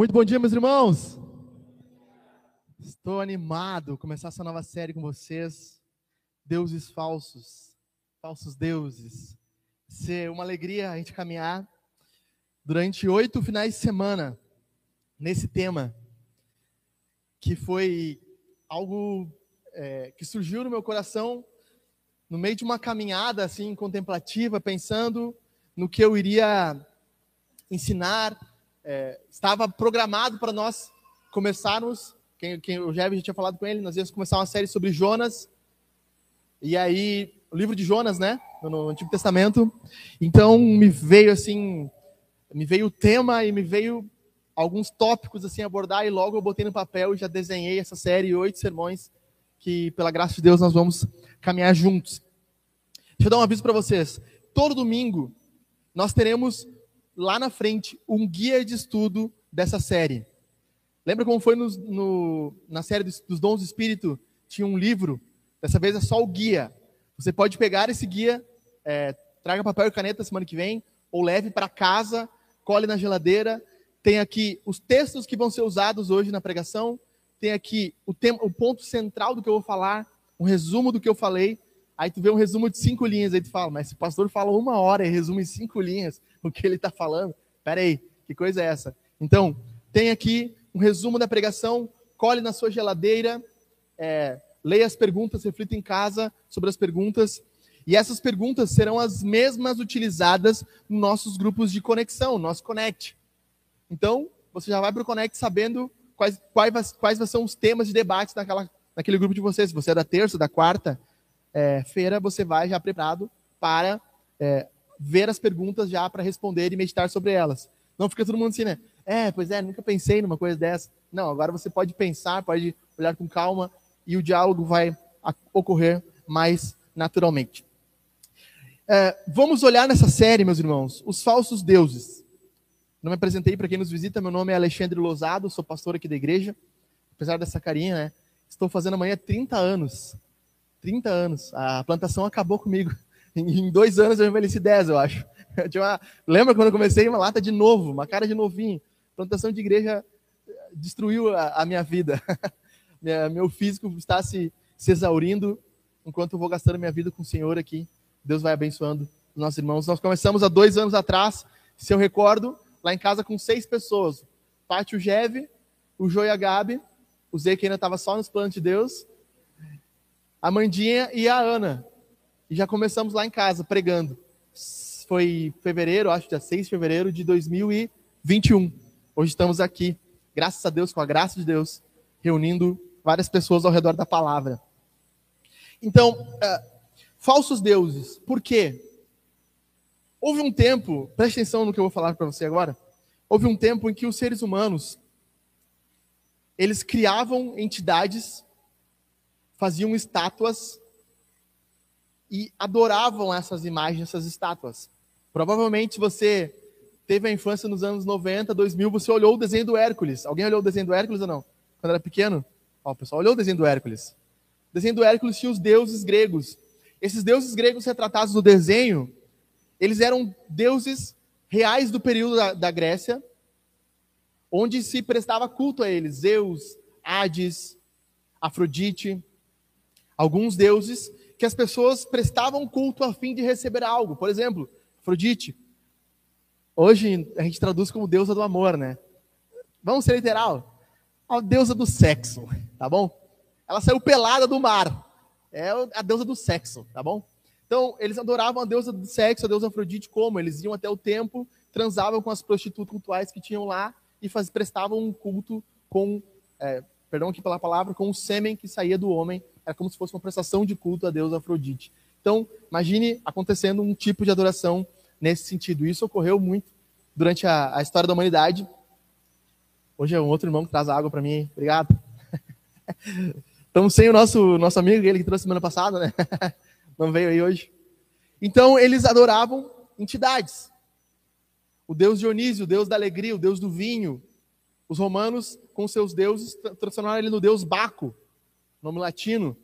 Muito bom dia, meus irmãos. Estou animado começar essa nova série com vocês. Deuses falsos, falsos deuses. Ser uma alegria a gente caminhar durante oito finais de semana nesse tema, que foi algo é, que surgiu no meu coração no meio de uma caminhada assim contemplativa, pensando no que eu iria ensinar. É, estava programado para nós começarmos. Quem, quem, o Jeb já tinha falado com ele, nós íamos começar uma série sobre Jonas. E aí, o livro de Jonas, né? No Antigo Testamento. Então, me veio assim, me veio o tema e me veio alguns tópicos assim abordar e logo eu botei no papel e já desenhei essa série oito sermões que pela graça de Deus nós vamos caminhar juntos. Deixa eu dar um aviso para vocês. Todo domingo nós teremos lá na frente um guia de estudo dessa série. Lembra como foi no, no, na série dos, dos Dons do Espírito? Tinha um livro, dessa vez é só o guia. Você pode pegar esse guia, é, traga papel e caneta semana que vem, ou leve para casa, cole na geladeira. Tem aqui os textos que vão ser usados hoje na pregação. Tem aqui o, tema, o ponto central do que eu vou falar, um resumo do que eu falei. Aí tu vê um resumo de cinco linhas, aí tu fala, mas se o pastor fala uma hora e resume em cinco linhas o que ele está falando, peraí, que coisa é essa? Então, tem aqui um resumo da pregação, colhe na sua geladeira, é, leia as perguntas, reflita em casa sobre as perguntas, e essas perguntas serão as mesmas utilizadas nos nossos grupos de conexão, nosso Connect. Então, você já vai para o Connect sabendo quais, quais, quais são os temas de debate naquela, naquele grupo de vocês. Se você é da terça, da quarta é, você vai já preparado para é, ver as perguntas já para responder e meditar sobre elas. Não fica todo mundo assim, né? É, pois é, nunca pensei numa coisa dessa. Não, agora você pode pensar, pode olhar com calma e o diálogo vai ocorrer mais naturalmente. É, vamos olhar nessa série, meus irmãos, os falsos deuses. Não me apresentei para quem nos visita, meu nome é Alexandre Lozado, sou pastor aqui da igreja. Apesar dessa carinha, né? Estou fazendo amanhã 30 anos. 30 anos. A plantação acabou comigo. Em dois anos eu envelheci 10, eu acho. Eu uma... Lembra quando eu comecei uma lata de novo, uma cara de novinho. Plantação de igreja destruiu a, a minha vida. meu físico está se, se exaurindo enquanto eu vou gastando minha vida com o Senhor aqui. Deus vai abençoando os nossos irmãos. Nós começamos há dois anos atrás, se eu recordo, lá em casa com seis pessoas. Pátio Geve, o Jô e a Gabi, o Zé que ainda estava só nos planos de Deus, a Mandinha e a Ana. E já começamos lá em casa, pregando. Foi fevereiro, acho, dia 6 de fevereiro de 2021. Hoje estamos aqui, graças a Deus, com a graça de Deus, reunindo várias pessoas ao redor da palavra. Então, uh, falsos deuses. Por quê? Houve um tempo, preste atenção no que eu vou falar para você agora. Houve um tempo em que os seres humanos eles criavam entidades, faziam estátuas e adoravam essas imagens, essas estátuas. Provavelmente você teve a infância nos anos 90, 2000, você olhou o desenho do Hércules. Alguém olhou o desenho do Hércules ou não? Quando era pequeno? Ó, o pessoal olhou o desenho do Hércules. O desenho do Hércules tinha os deuses gregos. Esses deuses gregos retratados no desenho, eles eram deuses reais do período da, da Grécia, onde se prestava culto a eles. Zeus, Hades, Afrodite, alguns deuses que as pessoas prestavam culto a fim de receber algo. Por exemplo, Afrodite. Hoje a gente traduz como deusa do amor, né? Vamos ser literal. A deusa do sexo, tá bom? Ela saiu pelada do mar. É a deusa do sexo, tá bom? Então, eles adoravam a deusa do sexo, a deusa Afrodite, como? Eles iam até o templo, transavam com as prostitutas cultuais que tinham lá e faz, prestavam um culto com, é, perdão aqui pela palavra, com o sêmen que saía do homem é como se fosse uma prestação de culto a Deus Afrodite. Então, imagine acontecendo um tipo de adoração nesse sentido. Isso ocorreu muito durante a, a história da humanidade. Hoje é um outro irmão que traz água para mim. Obrigado. Estamos sem o nosso, nosso amigo, ele que trouxe semana passada, né? Não veio aí hoje. Então, eles adoravam entidades. O deus Dionísio, o deus da alegria, o deus do vinho. Os romanos, com seus deuses, transformaram ele no deus Baco, nome latino.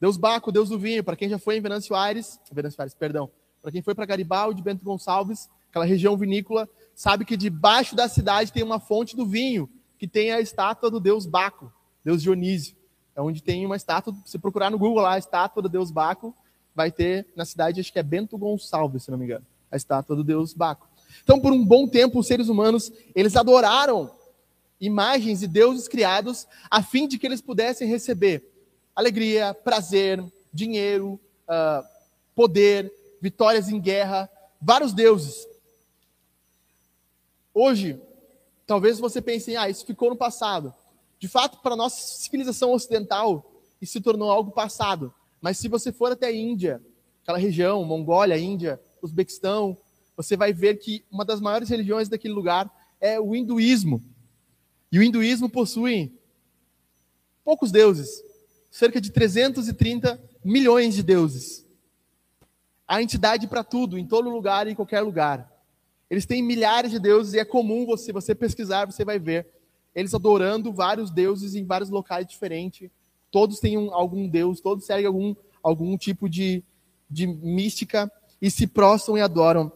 Deus Baco, Deus do vinho, para quem já foi em Venâncio Aires, Venâncio Aires, perdão, para quem foi para Garibaldi, Bento Gonçalves, aquela região vinícola, sabe que debaixo da cidade tem uma fonte do vinho, que tem a estátua do deus Baco, deus Dionísio. É onde tem uma estátua, se procurar no Google lá, a estátua do deus Baco, vai ter na cidade, acho que é Bento Gonçalves, se não me engano, a estátua do deus Baco. Então, por um bom tempo, os seres humanos, eles adoraram imagens e deuses criados a fim de que eles pudessem receber alegria, prazer, dinheiro, uh, poder, vitórias em guerra, vários deuses. Hoje, talvez você pense, ah, isso ficou no passado. De fato, para a nossa civilização ocidental, isso se tornou algo passado. Mas se você for até a Índia, aquela região, Mongólia, Índia, Uzbequistão, você vai ver que uma das maiores religiões daquele lugar é o hinduísmo. E o hinduísmo possui poucos deuses, cerca de 330 milhões de deuses. Há entidade para tudo, em todo lugar e em qualquer lugar. Eles têm milhares de deuses e é comum você, você pesquisar, você vai ver eles adorando vários deuses em vários locais diferentes. Todos têm um, algum deus, todos seguem algum, algum tipo de, de mística e se prostram e adoram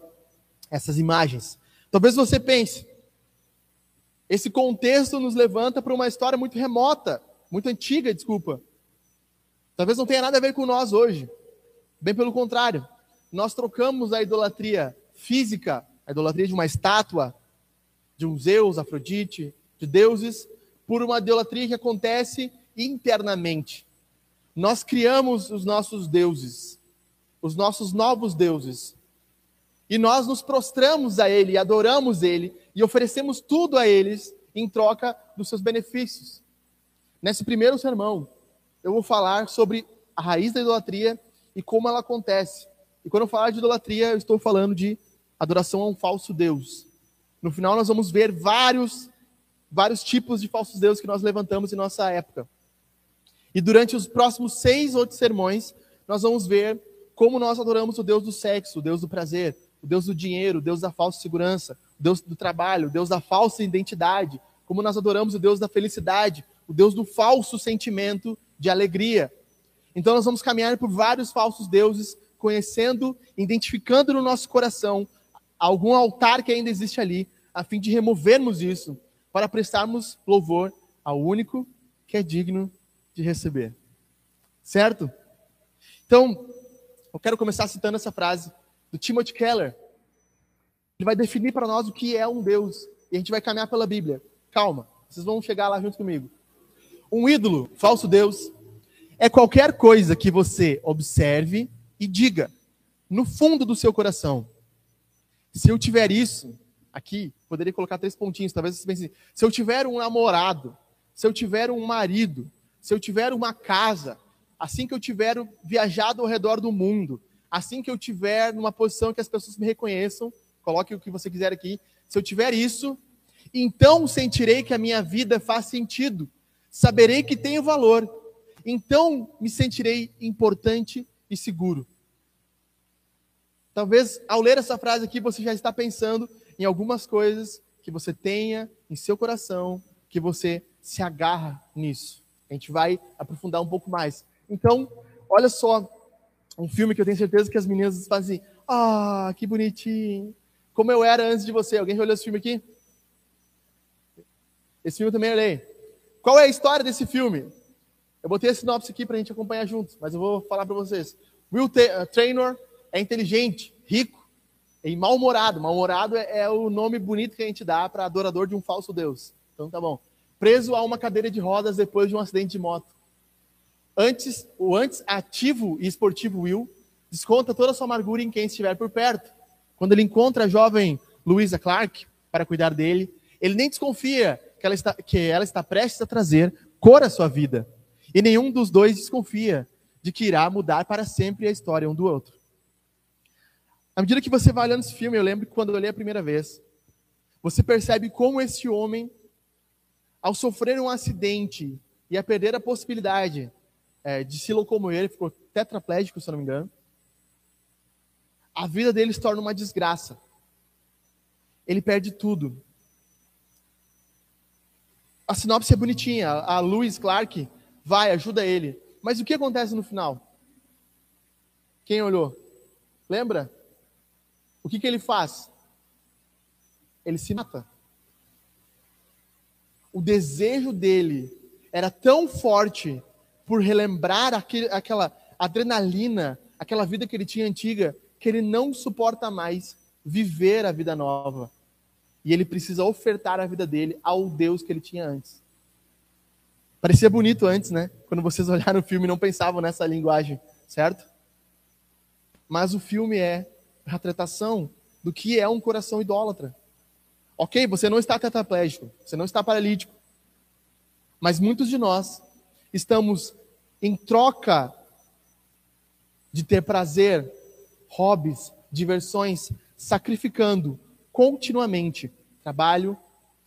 essas imagens. Talvez você pense, esse contexto nos levanta para uma história muito remota, muito antiga, desculpa. Talvez não tenha nada a ver com nós hoje. Bem pelo contrário. Nós trocamos a idolatria física, a idolatria de uma estátua, de um Zeus, Afrodite, de deuses, por uma idolatria que acontece internamente. Nós criamos os nossos deuses, os nossos novos deuses. E nós nos prostramos a Ele, adoramos Ele e oferecemos tudo a eles em troca dos seus benefícios. Nesse primeiro sermão, eu vou falar sobre a raiz da idolatria e como ela acontece. E quando eu falar de idolatria, eu estou falando de adoração a um falso Deus. No final, nós vamos ver vários, vários tipos de falsos deuses que nós levantamos em nossa época. E durante os próximos seis outros sermões, nós vamos ver como nós adoramos o Deus do sexo, o Deus do prazer, o Deus do dinheiro, o Deus da falsa segurança, o Deus do trabalho, o Deus da falsa identidade, como nós adoramos o Deus da felicidade, o Deus do falso sentimento de alegria. Então nós vamos caminhar por vários falsos deuses, conhecendo, identificando no nosso coração algum altar que ainda existe ali, a fim de removermos isso, para prestarmos louvor ao único que é digno de receber. Certo? Então, eu quero começar citando essa frase do Timothy Keller. Ele vai definir para nós o que é um Deus. E a gente vai caminhar pela Bíblia. Calma, vocês vão chegar lá junto comigo. Um ídolo, falso Deus, é qualquer coisa que você observe e diga no fundo do seu coração. Se eu tiver isso, aqui, poderia colocar três pontinhos, talvez vocês pensem, se eu tiver um namorado, se eu tiver um marido, se eu tiver uma casa, assim que eu tiver viajado ao redor do mundo, assim que eu tiver numa posição que as pessoas me reconheçam, coloque o que você quiser aqui, se eu tiver isso, então sentirei que a minha vida faz sentido, saberei que tenho valor, então me sentirei importante e seguro. Talvez ao ler essa frase aqui você já está pensando em algumas coisas que você tenha em seu coração, que você se agarra nisso. A gente vai aprofundar um pouco mais. Então, olha só um filme que eu tenho certeza que as meninas fazem assim, ah, que bonitinho. Como eu era antes de você. Alguém já olhou esse filme aqui? Esse filme também eu olhei. Qual é a história desse filme? Eu botei a sinopse aqui para a gente acompanhar juntos, mas eu vou falar para vocês. Will uh, Traynor é inteligente, rico e mal-humorado. Mal-humorado é, é, o nome bonito que a gente dá para adorador de um falso deus. Então tá bom. Preso a uma cadeira de rodas depois de um acidente de moto. Antes, o antes ativo e esportivo Will desconta toda a sua amargura em quem estiver por perto. Quando ele encontra a jovem Louisa Clark para cuidar dele, ele nem desconfia que ela está, que ela está prestes a trazer cor à sua vida. E nenhum dos dois desconfia de que irá mudar para sempre a história um do outro. À medida que você vai olhando esse filme, eu lembro que quando eu olhei a primeira vez, você percebe como esse homem, ao sofrer um acidente e a perder a possibilidade é, de se locomover, ele ficou tetraplégico, se eu não me engano. A vida dele se torna uma desgraça. Ele perde tudo. A sinopse é bonitinha. A Louis Clark vai, ajuda ele. Mas o que acontece no final? Quem olhou? Lembra? O que, que ele faz? ele se mata. O desejo dele era tão forte por relembrar aquele, aquela adrenalina, aquela vida que ele tinha antiga, que ele não suporta mais viver a vida nova. E ele precisa ofertar a vida dele ao Deus que ele tinha antes. Parecia bonito antes, né? Quando vocês olharam o filme não pensavam nessa linguagem, certo? Mas o filme é a retratação do que é um coração idólatra. Ok, você não está tetraplégico, você não está paralítico. Mas muitos de nós estamos em troca de ter prazer, hobbies, diversões, sacrificando continuamente trabalho,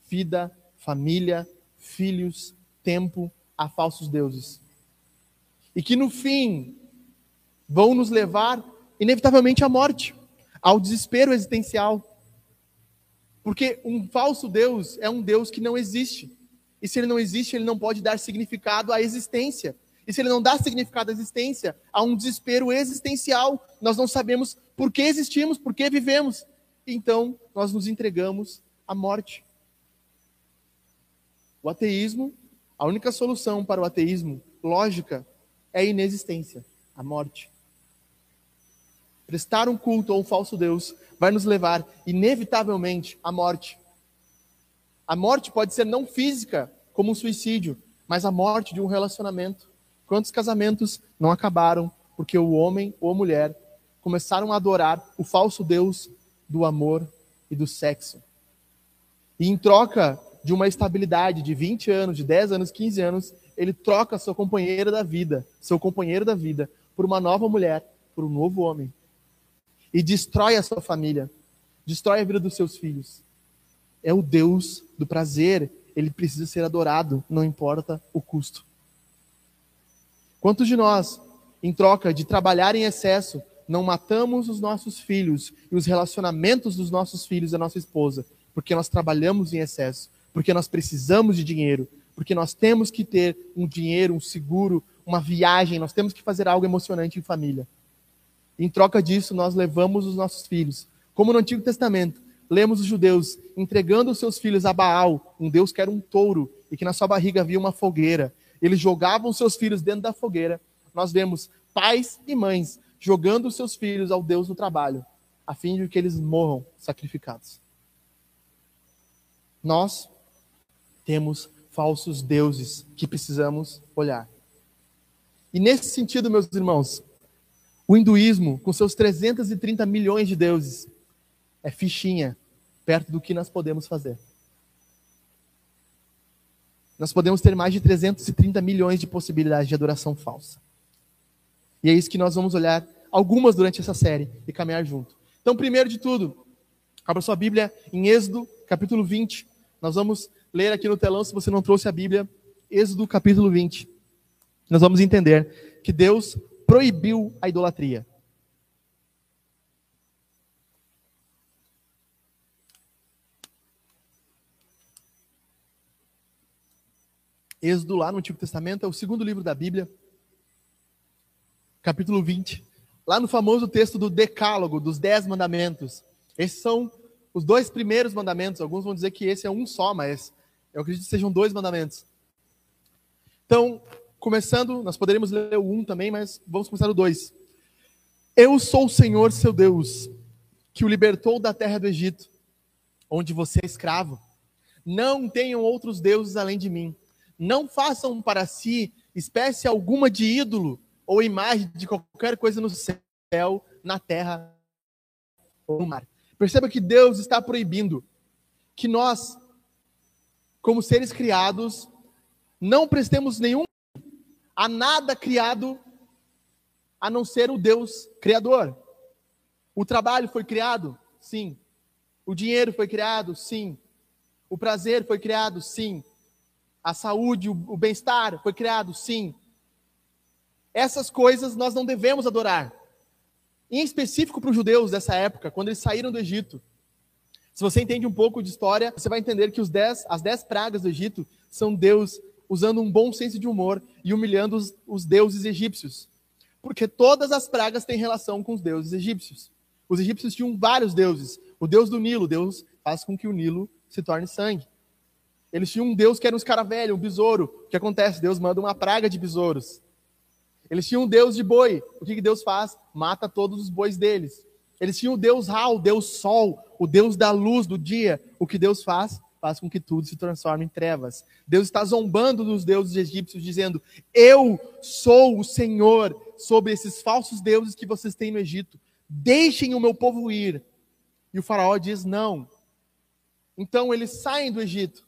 vida, família, filhos, tempo a falsos deuses. E que no fim vão nos levar inevitavelmente à morte, ao desespero existencial. Porque um falso Deus é um Deus que não existe. E se ele não existe, ele não pode dar significado à existência. E se ele não dá significado à existência, há um desespero existencial. Nós não sabemos por que existimos, por que vivemos. Então, nós nos entregamos à morte. O ateísmo, a única solução para o ateísmo lógica é a inexistência, a morte. Prestar um culto a um falso Deus vai nos levar, inevitavelmente, à morte. A morte pode ser não física, como um suicídio, mas a morte de um relacionamento. Quantos casamentos não acabaram porque o homem ou a mulher começaram a adorar o falso Deus do amor e do sexo? E em troca de uma estabilidade de 20 anos, de 10 anos, 15 anos, ele troca sua companheira da vida, seu companheiro da vida, por uma nova mulher, por um novo homem. E destrói a sua família, destrói a vida dos seus filhos é o Deus do prazer, ele precisa ser adorado, não importa o custo. Quantos de nós, em troca de trabalhar em excesso, não matamos os nossos filhos e os relacionamentos dos nossos filhos e da nossa esposa, porque nós trabalhamos em excesso, porque nós precisamos de dinheiro, porque nós temos que ter um dinheiro, um seguro, uma viagem, nós temos que fazer algo emocionante em família. Em troca disso, nós levamos os nossos filhos, como no Antigo Testamento, lemos os judeus entregando os seus filhos a Baal, um deus que era um touro e que na sua barriga havia uma fogueira. Eles jogavam seus filhos dentro da fogueira. Nós vemos pais e mães jogando os seus filhos ao Deus no trabalho, a fim de que eles morram sacrificados. Nós temos falsos deuses que precisamos olhar. E nesse sentido, meus irmãos, o hinduísmo, com seus 330 milhões de deuses, é fichinha perto do que nós podemos fazer. Nós podemos ter mais de 330 milhões de possibilidades de adoração falsa. E é isso que nós vamos olhar algumas durante essa série e caminhar junto. Então, primeiro de tudo, abra sua Bíblia em Êxodo, capítulo 20. Nós vamos ler aqui no telão, se você não trouxe a Bíblia, Êxodo, capítulo 20. Nós vamos entender que Deus proibiu a idolatria. Êxodo, lá no Antigo Testamento, é o segundo livro da Bíblia, capítulo 20. Lá no famoso texto do Decálogo, dos Dez Mandamentos. Esses são os dois primeiros mandamentos. Alguns vão dizer que esse é um só, mas eu acredito que sejam dois mandamentos. Então, começando, nós poderíamos ler o um também, mas vamos começar o dois. Eu sou o Senhor seu Deus, que o libertou da terra do Egito, onde você é escravo. Não tenham outros deuses além de mim. Não façam para si espécie alguma de ídolo ou imagem de qualquer coisa no céu, na terra ou no mar. Perceba que Deus está proibindo que nós, como seres criados, não prestemos nenhum a nada criado a não ser o Deus criador. O trabalho foi criado? Sim. O dinheiro foi criado? Sim. O prazer foi criado? Sim a saúde, o, bem-estar foi criado, sim. Essas coisas nós não devemos adorar. Em específico para os judeus dessa época, quando eles saíram do Egito. Se você entende um pouco de história, você vai entender que dez, as dez pragas do Egito são Deus usando um bom senso de humor e humilhando os, os deuses egípcios. Porque todas as pragas têm relação com os deuses egípcios. Os egípcios tinham vários deuses. O deus do Nilo, deus faz com que o Nilo se torne sangue. Eles tinham um Deus que era um escaravelho, um besouro. O que acontece? Deus manda uma praga de besouros. Eles tinham um Deus de boi. O que, que Deus faz? Mata todos os bois deles. Eles tinham o Deus Ra, o Deus Sol, o Deus da luz do dia. O que Deus faz? Faz com que tudo se transforme em trevas. Deus está zombando dos deuses egípcios, dizendo: Eu sou o Senhor sobre esses falsos deuses que vocês têm no Egito. Deixem o meu povo ir. E o Faraó diz: Não. Então eles saem do Egito.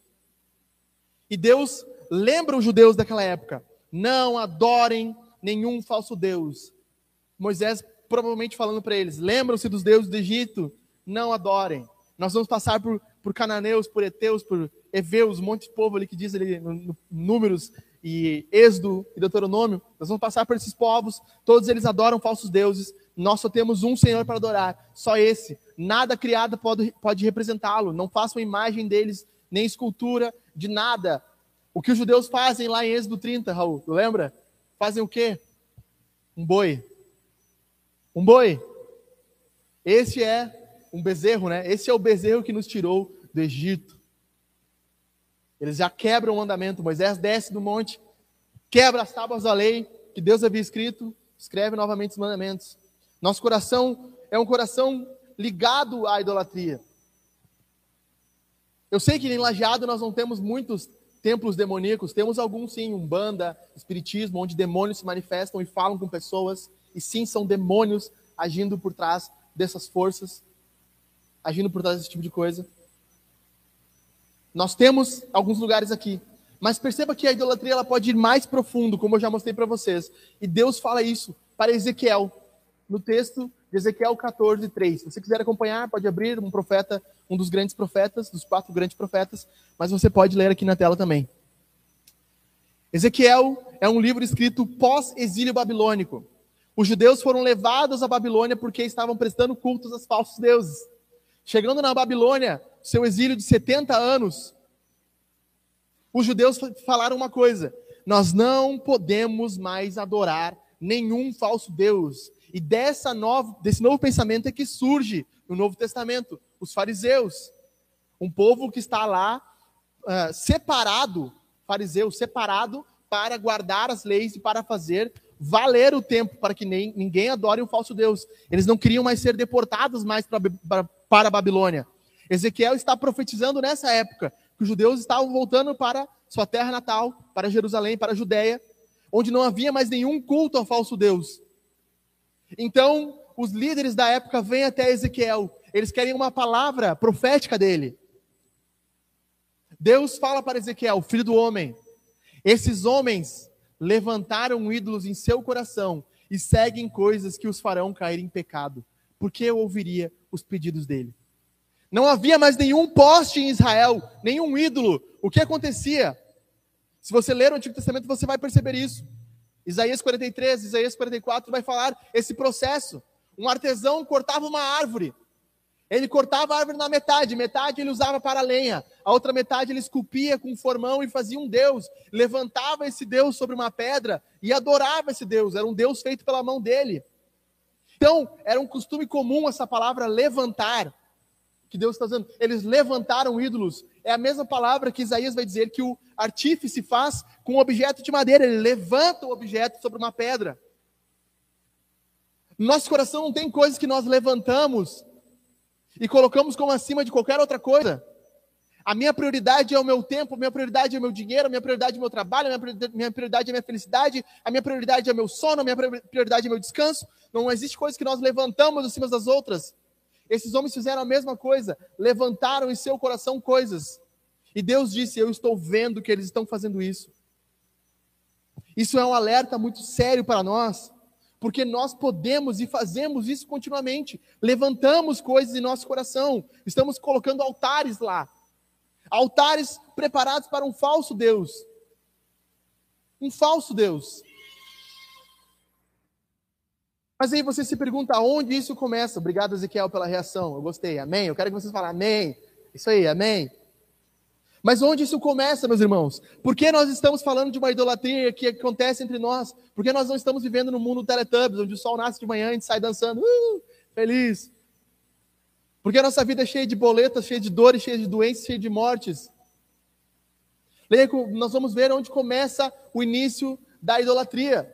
E Deus lembra os judeus daquela época: não adorem nenhum falso Deus. Moisés provavelmente falando para eles: lembram-se dos deuses do Egito? Não adorem. Nós vamos passar por, por cananeus, por heteus, por heveus, um monte de povo ali que diz ali no, no, Números e Êxodo e Deuteronômio. Nós vamos passar por esses povos, todos eles adoram falsos deuses. Nós só temos um Senhor para adorar, só esse. Nada criado pode, pode representá-lo. Não façam imagem deles, nem escultura de nada. O que os judeus fazem lá em Êxodo 30, Raul, tu lembra? Fazem o quê? Um boi. Um boi. Esse é um bezerro, né? Esse é o bezerro que nos tirou do Egito. Eles já quebram o mandamento. Moisés desce do monte, quebra as tábuas da lei que Deus havia escrito, escreve novamente os mandamentos. Nosso coração é um coração ligado à idolatria. Eu sei que em Lajeado nós não temos muitos templos demoníacos, temos alguns sim, umbanda, espiritismo, onde demônios se manifestam e falam com pessoas, e sim, são demônios agindo por trás dessas forças, agindo por trás desse tipo de coisa. Nós temos alguns lugares aqui, mas perceba que a idolatria ela pode ir mais profundo, como eu já mostrei para vocês. E Deus fala isso para Ezequiel, no texto de Ezequiel 14, 3. Se você quiser acompanhar, pode abrir um profeta, um dos grandes profetas, dos quatro grandes profetas, mas você pode ler aqui na tela também. Ezequiel é um livro escrito pós-exílio babilônico. Os judeus foram levados à Babilônia porque estavam prestando cultos aos falsos deuses. Chegando na Babilônia, seu exílio de 70 anos, os judeus falaram uma coisa: nós não podemos mais adorar nenhum falso deus. E dessa nova, desse novo pensamento é que surge no Novo Testamento os fariseus, um povo que está lá uh, separado, fariseu separado para guardar as leis e para fazer valer o tempo para que nem, ninguém adore um falso Deus. Eles não queriam mais ser deportados mais para, para, para a Babilônia. Ezequiel está profetizando nessa época que os judeus estavam voltando para sua terra natal, para Jerusalém, para a Judéia, onde não havia mais nenhum culto ao falso Deus. Então, os líderes da época vêm até Ezequiel. Eles querem uma palavra profética dele. Deus fala para Ezequiel, filho do homem: esses homens levantaram ídolos em seu coração e seguem coisas que os farão cair em pecado. Porque eu ouviria os pedidos dele. Não havia mais nenhum poste em Israel, nenhum ídolo. O que acontecia? Se você ler o Antigo Testamento, você vai perceber isso. Isaías 43, Isaías 44 vai falar esse processo. Um artesão cortava uma árvore. Ele cortava a árvore na metade, metade ele usava para lenha, a outra metade ele esculpia com um formão e fazia um deus, levantava esse deus sobre uma pedra e adorava esse deus, era um deus feito pela mão dele. Então, era um costume comum essa palavra levantar, que Deus está dizendo. Eles levantaram ídolos, é a mesma palavra que Isaías vai dizer que o artífice faz com um objeto de madeira, ele levanta o objeto sobre uma pedra. Nosso coração não tem coisas que nós levantamos e colocamos como acima de qualquer outra coisa. A minha prioridade é o meu tempo, a minha prioridade é o meu dinheiro, a minha prioridade é o meu trabalho, a minha prioridade é a minha felicidade, a minha prioridade é o meu sono, a minha prioridade é o meu descanso. Não existe coisa que nós levantamos acima das outras. Esses homens fizeram a mesma coisa, levantaram em seu coração coisas. E Deus disse: Eu estou vendo que eles estão fazendo isso. Isso é um alerta muito sério para nós, porque nós podemos e fazemos isso continuamente. Levantamos coisas em nosso coração, estamos colocando altares lá altares preparados para um falso Deus. Um falso Deus. Mas aí você se pergunta aonde isso começa. Obrigado, Ezequiel, pela reação. Eu gostei. Amém? Eu quero que vocês falem amém. Isso aí, amém. Mas onde isso começa, meus irmãos? Por que nós estamos falando de uma idolatria que acontece entre nós? Por que nós não estamos vivendo no mundo Teletubbies, onde o sol nasce de manhã e a gente sai dançando, uh, feliz? Porque a nossa vida é cheia de boletas, cheia de dores, cheia de doenças, cheia de mortes. Leia, nós vamos ver onde começa o início da idolatria.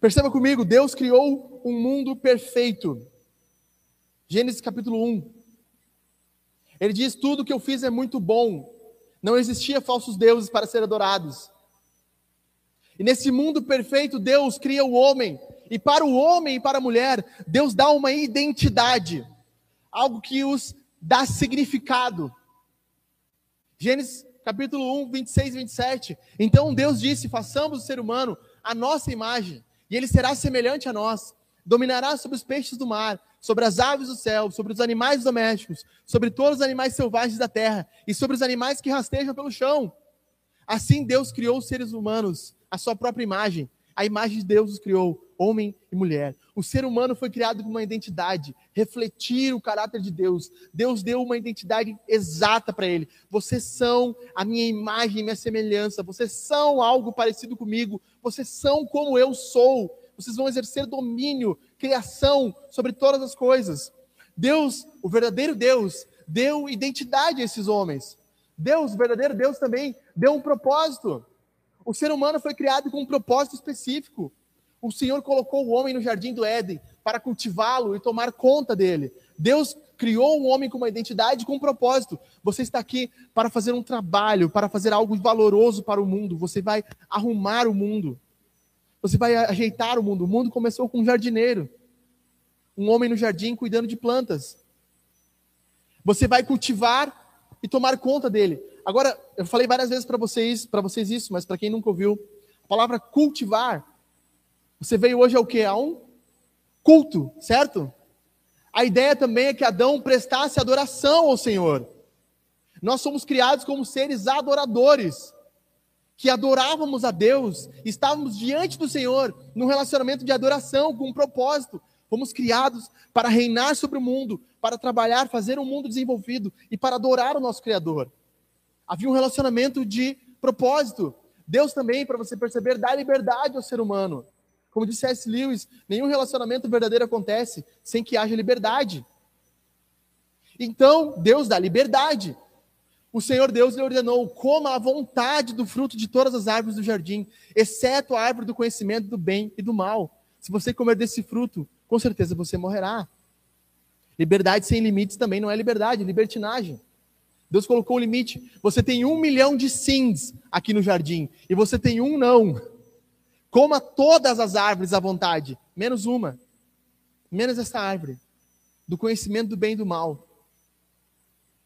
Perceba comigo, Deus criou um mundo perfeito. Gênesis capítulo 1. Ele diz: Tudo que eu fiz é muito bom. Não existia falsos deuses para ser adorados. E nesse mundo perfeito, Deus cria o homem. E para o homem e para a mulher, Deus dá uma identidade, algo que os dá significado. Gênesis capítulo 1, 26 e 27. Então Deus disse: façamos o ser humano a nossa imagem, e ele será semelhante a nós. Dominará sobre os peixes do mar, sobre as aves do céu, sobre os animais domésticos, sobre todos os animais selvagens da terra e sobre os animais que rastejam pelo chão. Assim Deus criou os seres humanos, a sua própria imagem. A imagem de Deus os criou, homem e mulher. O ser humano foi criado com uma identidade, refletir o caráter de Deus. Deus deu uma identidade exata para ele. Vocês são a minha imagem minha semelhança. Vocês são algo parecido comigo. Vocês são como eu sou. Vocês vão exercer domínio, criação sobre todas as coisas. Deus, o verdadeiro Deus, deu identidade a esses homens. Deus, o verdadeiro Deus também deu um propósito. O ser humano foi criado com um propósito específico. O Senhor colocou o homem no jardim do Éden para cultivá-lo e tomar conta dele. Deus criou um homem com uma identidade, com um propósito. Você está aqui para fazer um trabalho, para fazer algo valoroso para o mundo. Você vai arrumar o mundo. Você vai ajeitar o mundo. O mundo começou com um jardineiro, um homem no jardim cuidando de plantas. Você vai cultivar e tomar conta dele. Agora, eu falei várias vezes para vocês, para vocês isso, mas para quem nunca ouviu, a palavra cultivar você veio hoje ao que? A um culto, certo? A ideia também é que Adão prestasse adoração ao Senhor. Nós somos criados como seres adoradores, que adorávamos a Deus, estávamos diante do Senhor, num relacionamento de adoração, com um propósito. Fomos criados para reinar sobre o mundo, para trabalhar, fazer um mundo desenvolvido e para adorar o nosso Criador. Havia um relacionamento de propósito. Deus também, para você perceber, dá liberdade ao ser humano. Como disse S. Lewis, nenhum relacionamento verdadeiro acontece sem que haja liberdade. Então, Deus dá liberdade. O Senhor Deus lhe ordenou: coma à vontade do fruto de todas as árvores do jardim, exceto a árvore do conhecimento do bem e do mal. Se você comer desse fruto, com certeza você morrerá. Liberdade sem limites também não é liberdade, é libertinagem. Deus colocou um limite. Você tem um milhão de sims aqui no jardim e você tem um não. Coma todas as árvores à vontade, menos uma. Menos essa árvore. Do conhecimento do bem e do mal.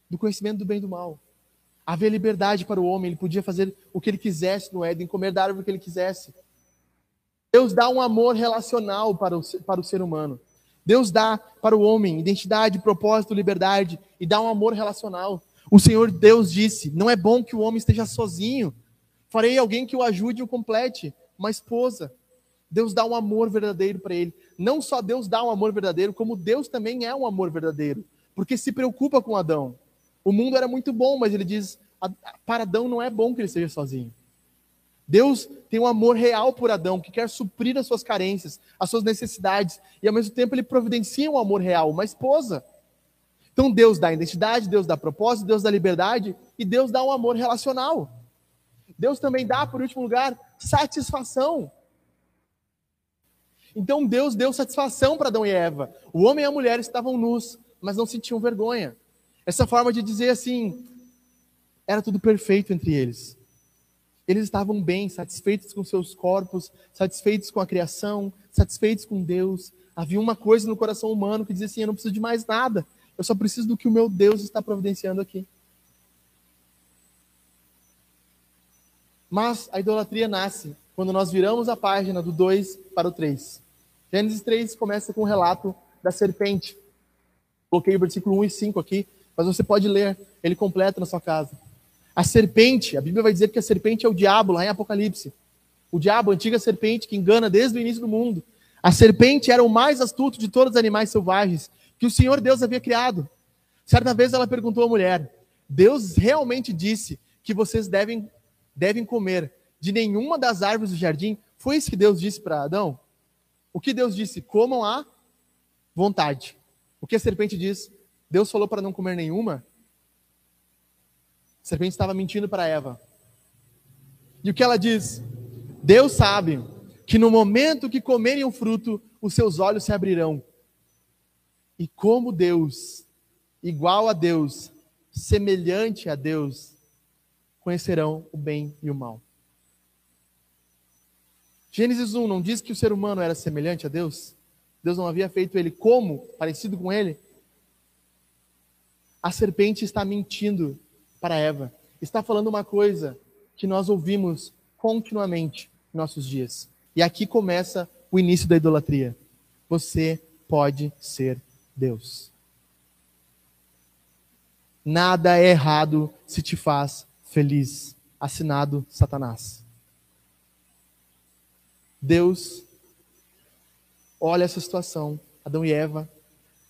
Do conhecimento do bem e do mal. Havia liberdade para o homem, ele podia fazer o que ele quisesse no Éden, comer da árvore que ele quisesse. Deus dá um amor relacional para o, para o ser humano. Deus dá para o homem identidade, propósito, liberdade e dá um amor relacional. O Senhor Deus disse: Não é bom que o homem esteja sozinho. Farei alguém que o ajude e o complete uma esposa. Deus dá um amor verdadeiro para ele. Não só Deus dá um amor verdadeiro, como Deus também é um amor verdadeiro, porque se preocupa com Adão. O mundo era muito bom, mas ele diz: para Adão não é bom que ele esteja sozinho. Deus tem um amor real por Adão, que quer suprir as suas carências, as suas necessidades, e ao mesmo tempo ele providencia um amor real, uma esposa. Então Deus dá identidade, Deus dá propósito, Deus dá liberdade e Deus dá um amor relacional. Deus também dá, por último lugar, satisfação. Então Deus deu satisfação para Adão e Eva. O homem e a mulher estavam nus, mas não sentiam vergonha. Essa forma de dizer assim, era tudo perfeito entre eles. Eles estavam bem, satisfeitos com seus corpos, satisfeitos com a criação, satisfeitos com Deus. Havia uma coisa no coração humano que dizia assim: eu não preciso de mais nada, eu só preciso do que o meu Deus está providenciando aqui. Mas a idolatria nasce quando nós viramos a página do 2 para o 3. Gênesis 3 começa com o relato da serpente. Coloquei o versículo 1 e 5 aqui, mas você pode ler, ele completa na sua casa. A serpente, a Bíblia vai dizer que a serpente é o diabo, lá em Apocalipse. O diabo, a antiga serpente que engana desde o início do mundo. A serpente era o mais astuto de todos os animais selvagens que o Senhor Deus havia criado. Certa vez ela perguntou à mulher: Deus realmente disse que vocês devem devem comer de nenhuma das árvores do jardim. Foi isso que Deus disse para Adão? O que Deus disse? Comam à vontade. O que a serpente diz? Deus falou para não comer nenhuma? A serpente estava mentindo para Eva. E o que ela diz? Deus sabe que no momento que comerem o fruto, os seus olhos se abrirão. E como Deus, igual a Deus, semelhante a Deus, conhecerão o bem e o mal. Gênesis 1 não diz que o ser humano era semelhante a Deus? Deus não havia feito ele como? Parecido com ele? A serpente está mentindo para Eva. Está falando uma coisa que nós ouvimos continuamente em nossos dias. E aqui começa o início da idolatria. Você pode ser Deus. Nada é errado se te faz feliz. Assinado Satanás. Deus olha essa situação. Adão e Eva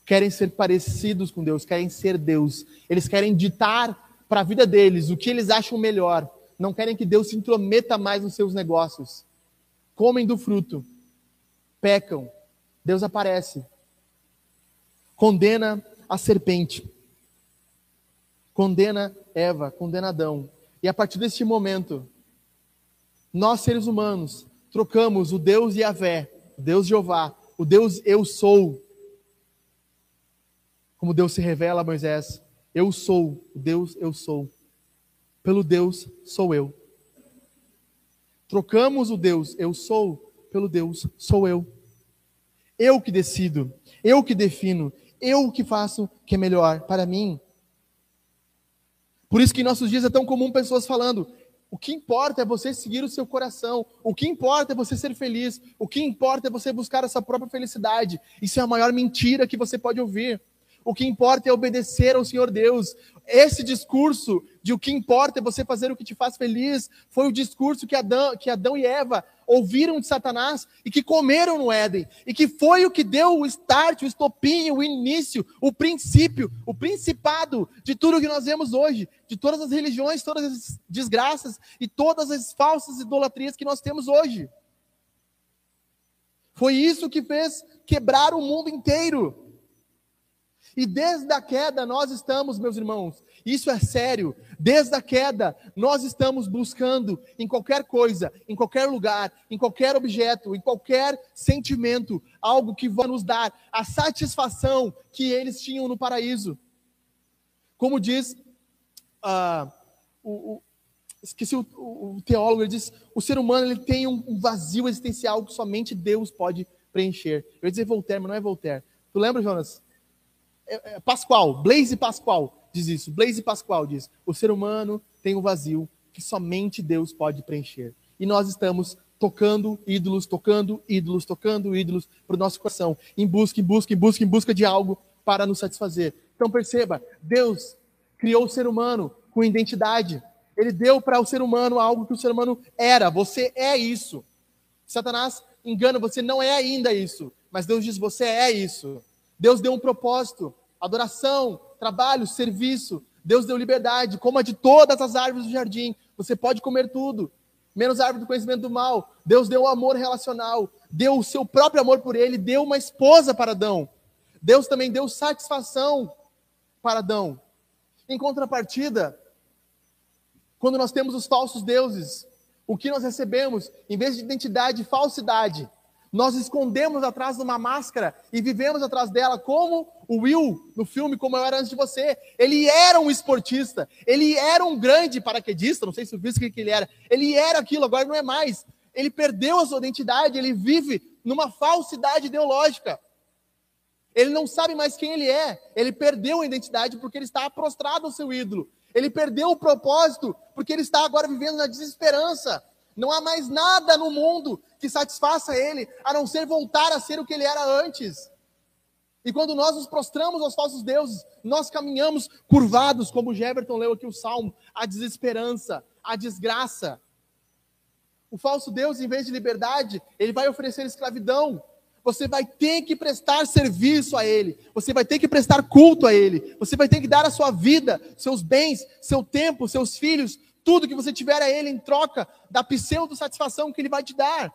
querem ser parecidos com Deus, querem ser Deus. Eles querem ditar para a vida deles o que eles acham melhor. Não querem que Deus se intrometa mais nos seus negócios. Comem do fruto, pecam. Deus aparece, condena a serpente, condena Eva, condena Adão. E a partir deste momento, nós seres humanos trocamos o Deus Yahvé, o Deus Jeová, o Deus eu sou, como Deus se revela a Moisés, eu sou, o Deus eu sou, pelo Deus sou eu. Trocamos o Deus eu sou pelo Deus sou eu. Eu que decido, eu que defino, eu que faço o que é melhor para mim. Por isso que em nossos dias é tão comum pessoas falando: o que importa é você seguir o seu coração. O que importa é você ser feliz. O que importa é você buscar a sua própria felicidade. Isso é a maior mentira que você pode ouvir. O que importa é obedecer ao Senhor Deus. Esse discurso de o que importa é você fazer o que te faz feliz foi o discurso que Adão, que Adão e Eva ouviram de Satanás e que comeram no Éden. E que foi o que deu o start, o estopim, o início, o princípio, o principado de tudo que nós vemos hoje. De todas as religiões, todas as desgraças e todas as falsas idolatrias que nós temos hoje. Foi isso que fez quebrar o mundo inteiro. E desde a queda nós estamos, meus irmãos, isso é sério. Desde a queda nós estamos buscando em qualquer coisa, em qualquer lugar, em qualquer objeto, em qualquer sentimento, algo que vai nos dar a satisfação que eles tinham no paraíso. Como diz uh, o, o, esqueci o, o, teólogo, ele diz: o ser humano ele tem um, um vazio existencial que somente Deus pode preencher. Eu ia dizer Voltaire, mas não é Voltaire. Tu lembra, Jonas? É, é, Pascoal, Blaise Pascoal diz isso. Blaise Pascoal diz: o ser humano tem um vazio que somente Deus pode preencher. E nós estamos tocando ídolos, tocando ídolos, tocando ídolos para o nosso coração, em busca, em busca, em busca, em busca de algo para nos satisfazer. Então perceba, Deus criou o ser humano com identidade. Ele deu para o ser humano algo que o ser humano era. Você é isso. Satanás engana, você não é ainda isso. Mas Deus diz: você é isso. Deus deu um propósito, adoração, trabalho, serviço. Deus deu liberdade, coma de todas as árvores do jardim. Você pode comer tudo, menos a árvore do conhecimento do mal. Deus deu o amor relacional, deu o seu próprio amor por ele, deu uma esposa para Adão. Deus também deu satisfação para Adão. Em contrapartida, quando nós temos os falsos deuses, o que nós recebemos, em vez de identidade, falsidade. Nós escondemos atrás de uma máscara e vivemos atrás dela, como o Will no filme Como Eu Era Antes de Você. Ele era um esportista, ele era um grande paraquedista, não sei se viu o que ele era. Ele era aquilo, agora não é mais. Ele perdeu a sua identidade, ele vive numa falsidade ideológica. Ele não sabe mais quem ele é. Ele perdeu a identidade porque ele está prostrado ao seu ídolo. Ele perdeu o propósito porque ele está agora vivendo na desesperança. Não há mais nada no mundo que satisfaça ele, a não ser voltar a ser o que ele era antes. E quando nós nos prostramos aos falsos deuses, nós caminhamos curvados, como Jefferson leu aqui o salmo, a desesperança, a desgraça. O falso Deus, em vez de liberdade, ele vai oferecer escravidão. Você vai ter que prestar serviço a Ele, você vai ter que prestar culto a Ele, você vai ter que dar a sua vida, seus bens, seu tempo, seus filhos, tudo que você tiver a Ele em troca da pseudo-satisfação que Ele vai te dar.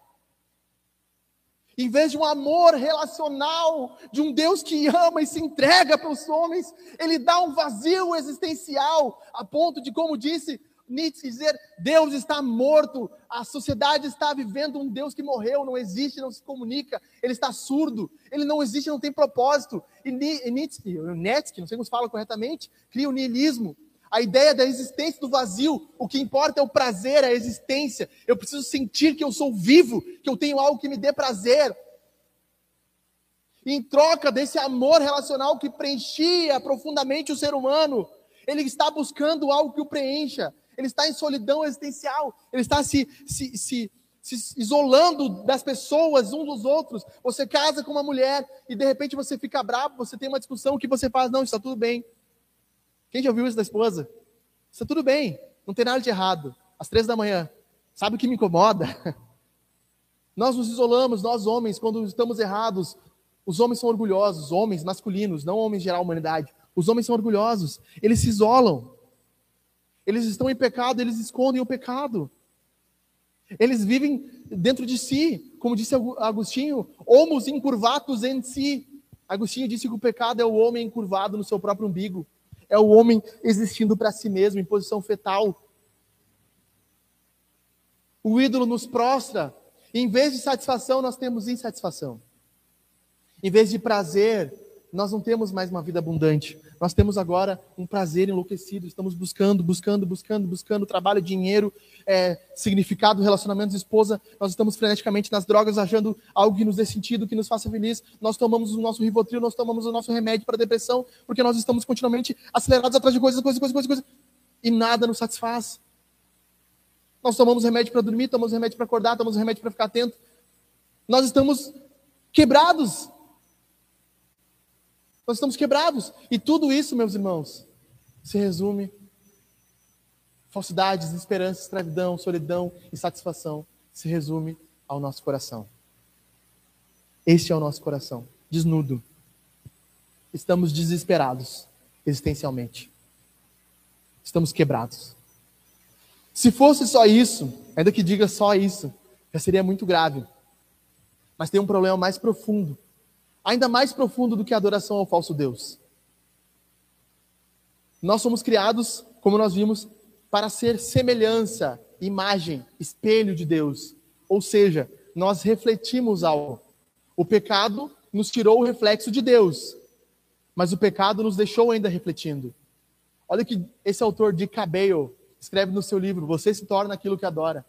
Em vez de um amor relacional, de um Deus que ama e se entrega para os homens, ele dá um vazio existencial, a ponto de, como disse Nietzsche, dizer: Deus está morto, a sociedade está vivendo um Deus que morreu, não existe, não se comunica, ele está surdo, ele não existe, não tem propósito. E Nietzsche, Nietzsche não sei como se fala corretamente, cria o niilismo, a ideia da existência do vazio, o que importa é o prazer, a existência. Eu preciso sentir que eu sou vivo, que eu tenho algo que me dê prazer. Em troca desse amor relacional que preenchia profundamente o ser humano, ele está buscando algo que o preencha. Ele está em solidão existencial. Ele está se, se, se, se isolando das pessoas, uns dos outros. Você casa com uma mulher e de repente você fica bravo, você tem uma discussão que você faz, não, está tudo bem. Quem já ouviu isso da esposa? Está tudo bem, não tem nada de errado. Às três da manhã. Sabe o que me incomoda? Nós nos isolamos, nós homens, quando estamos errados. Os homens são orgulhosos, homens masculinos, não homens geral humanidade. Os homens são orgulhosos, eles se isolam. Eles estão em pecado, eles escondem o pecado. Eles vivem dentro de si, como disse Agostinho, homos encurvados em si. Agostinho disse que o pecado é o homem encurvado no seu próprio umbigo. É o homem existindo para si mesmo, em posição fetal. O ídolo nos prostra. Em vez de satisfação, nós temos insatisfação. Em vez de prazer, nós não temos mais uma vida abundante. Nós temos agora um prazer enlouquecido. Estamos buscando, buscando, buscando, buscando trabalho, dinheiro, é, significado, relacionamentos, esposa. Nós estamos freneticamente nas drogas, achando algo que nos dê sentido, que nos faça feliz. Nós tomamos o nosso Rivotril, nós tomamos o nosso remédio para depressão, porque nós estamos continuamente acelerados atrás de coisas, coisas, coisas, coisas, coisas e nada nos satisfaz. Nós tomamos remédio para dormir, tomamos remédio para acordar, tomamos remédio para ficar atento. Nós estamos quebrados nós estamos quebrados. E tudo isso, meus irmãos, se resume falsidades, esperança, escravidão, solidão, insatisfação, se resume ao nosso coração. Este é o nosso coração, desnudo. Estamos desesperados existencialmente. Estamos quebrados. Se fosse só isso, ainda que diga só isso, já seria muito grave. Mas tem um problema mais profundo ainda mais profundo do que a adoração ao falso Deus. Nós somos criados, como nós vimos, para ser semelhança, imagem, espelho de Deus. Ou seja, nós refletimos algo. O pecado nos tirou o reflexo de Deus, mas o pecado nos deixou ainda refletindo. Olha que esse autor de Cabello escreve no seu livro: Você se torna aquilo que adora.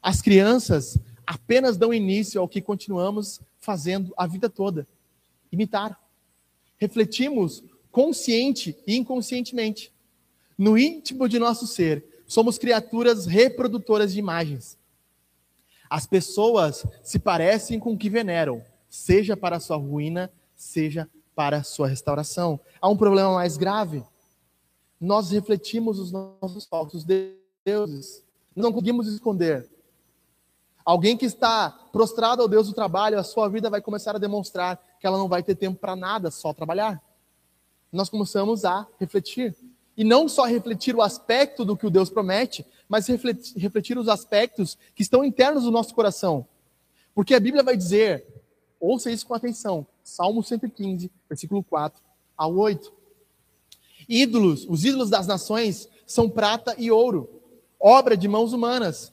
As crianças apenas dão início ao que continuamos fazendo a vida toda imitar. Refletimos consciente e inconscientemente. No íntimo de nosso ser, somos criaturas reprodutoras de imagens. As pessoas se parecem com o que veneram, seja para sua ruína, seja para sua restauração. Há um problema mais grave. Nós refletimos os nossos falsos deuses. Não conseguimos esconder. Alguém que está prostrado ao Deus do trabalho, a sua vida vai começar a demonstrar que ela não vai ter tempo para nada, só trabalhar. Nós começamos a refletir. E não só refletir o aspecto do que o Deus promete, mas refletir, refletir os aspectos que estão internos do nosso coração. Porque a Bíblia vai dizer, ouça isso com atenção, Salmo 115, versículo 4 ao 8. Ídolos, os ídolos das nações são prata e ouro, obra de mãos humanas.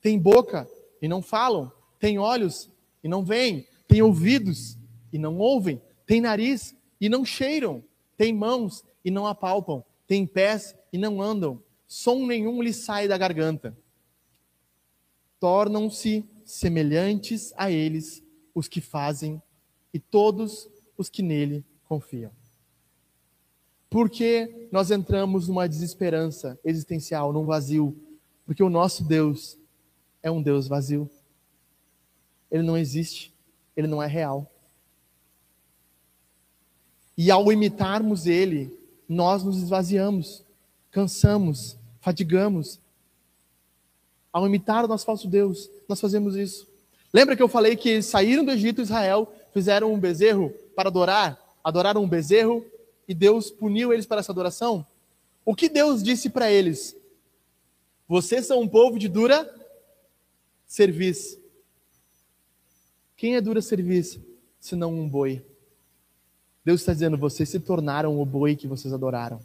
Tem boca e não falam, tem olhos e não veem, tem ouvidos e não ouvem, têm nariz e não cheiram, têm mãos e não apalpam, têm pés e não andam, som nenhum lhes sai da garganta. Tornam-se semelhantes a eles os que fazem e todos os que nele confiam. Porque nós entramos numa desesperança existencial, num vazio, porque o nosso Deus é um Deus vazio. Ele não existe, ele não é real. E ao imitarmos Ele, nós nos esvaziamos, cansamos, fadigamos. Ao imitar o nosso falso Deus, nós fazemos isso. Lembra que eu falei que saíram do Egito, Israel, fizeram um bezerro para adorar, adoraram um bezerro e Deus puniu eles para essa adoração? O que Deus disse para eles? Vocês são um povo de dura serviço. Quem é dura serviço, senão um boi? Deus está dizendo: vocês se tornaram o boi que vocês adoraram.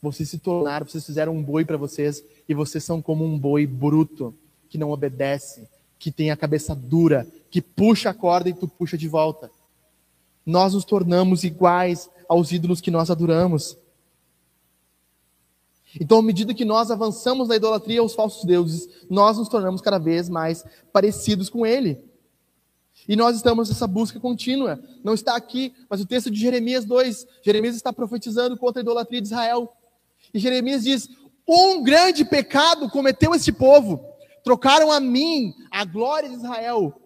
Vocês se tornaram, vocês fizeram um boi para vocês e vocês são como um boi bruto que não obedece, que tem a cabeça dura, que puxa a corda e tu puxa de volta. Nós nos tornamos iguais aos ídolos que nós adoramos. Então, à medida que nós avançamos na idolatria aos falsos deuses, nós nos tornamos cada vez mais parecidos com ele. E nós estamos nessa busca contínua. Não está aqui, mas o texto de Jeremias 2. Jeremias está profetizando contra a idolatria de Israel. E Jeremias diz: Um grande pecado cometeu este povo. Trocaram a mim, a glória de Israel,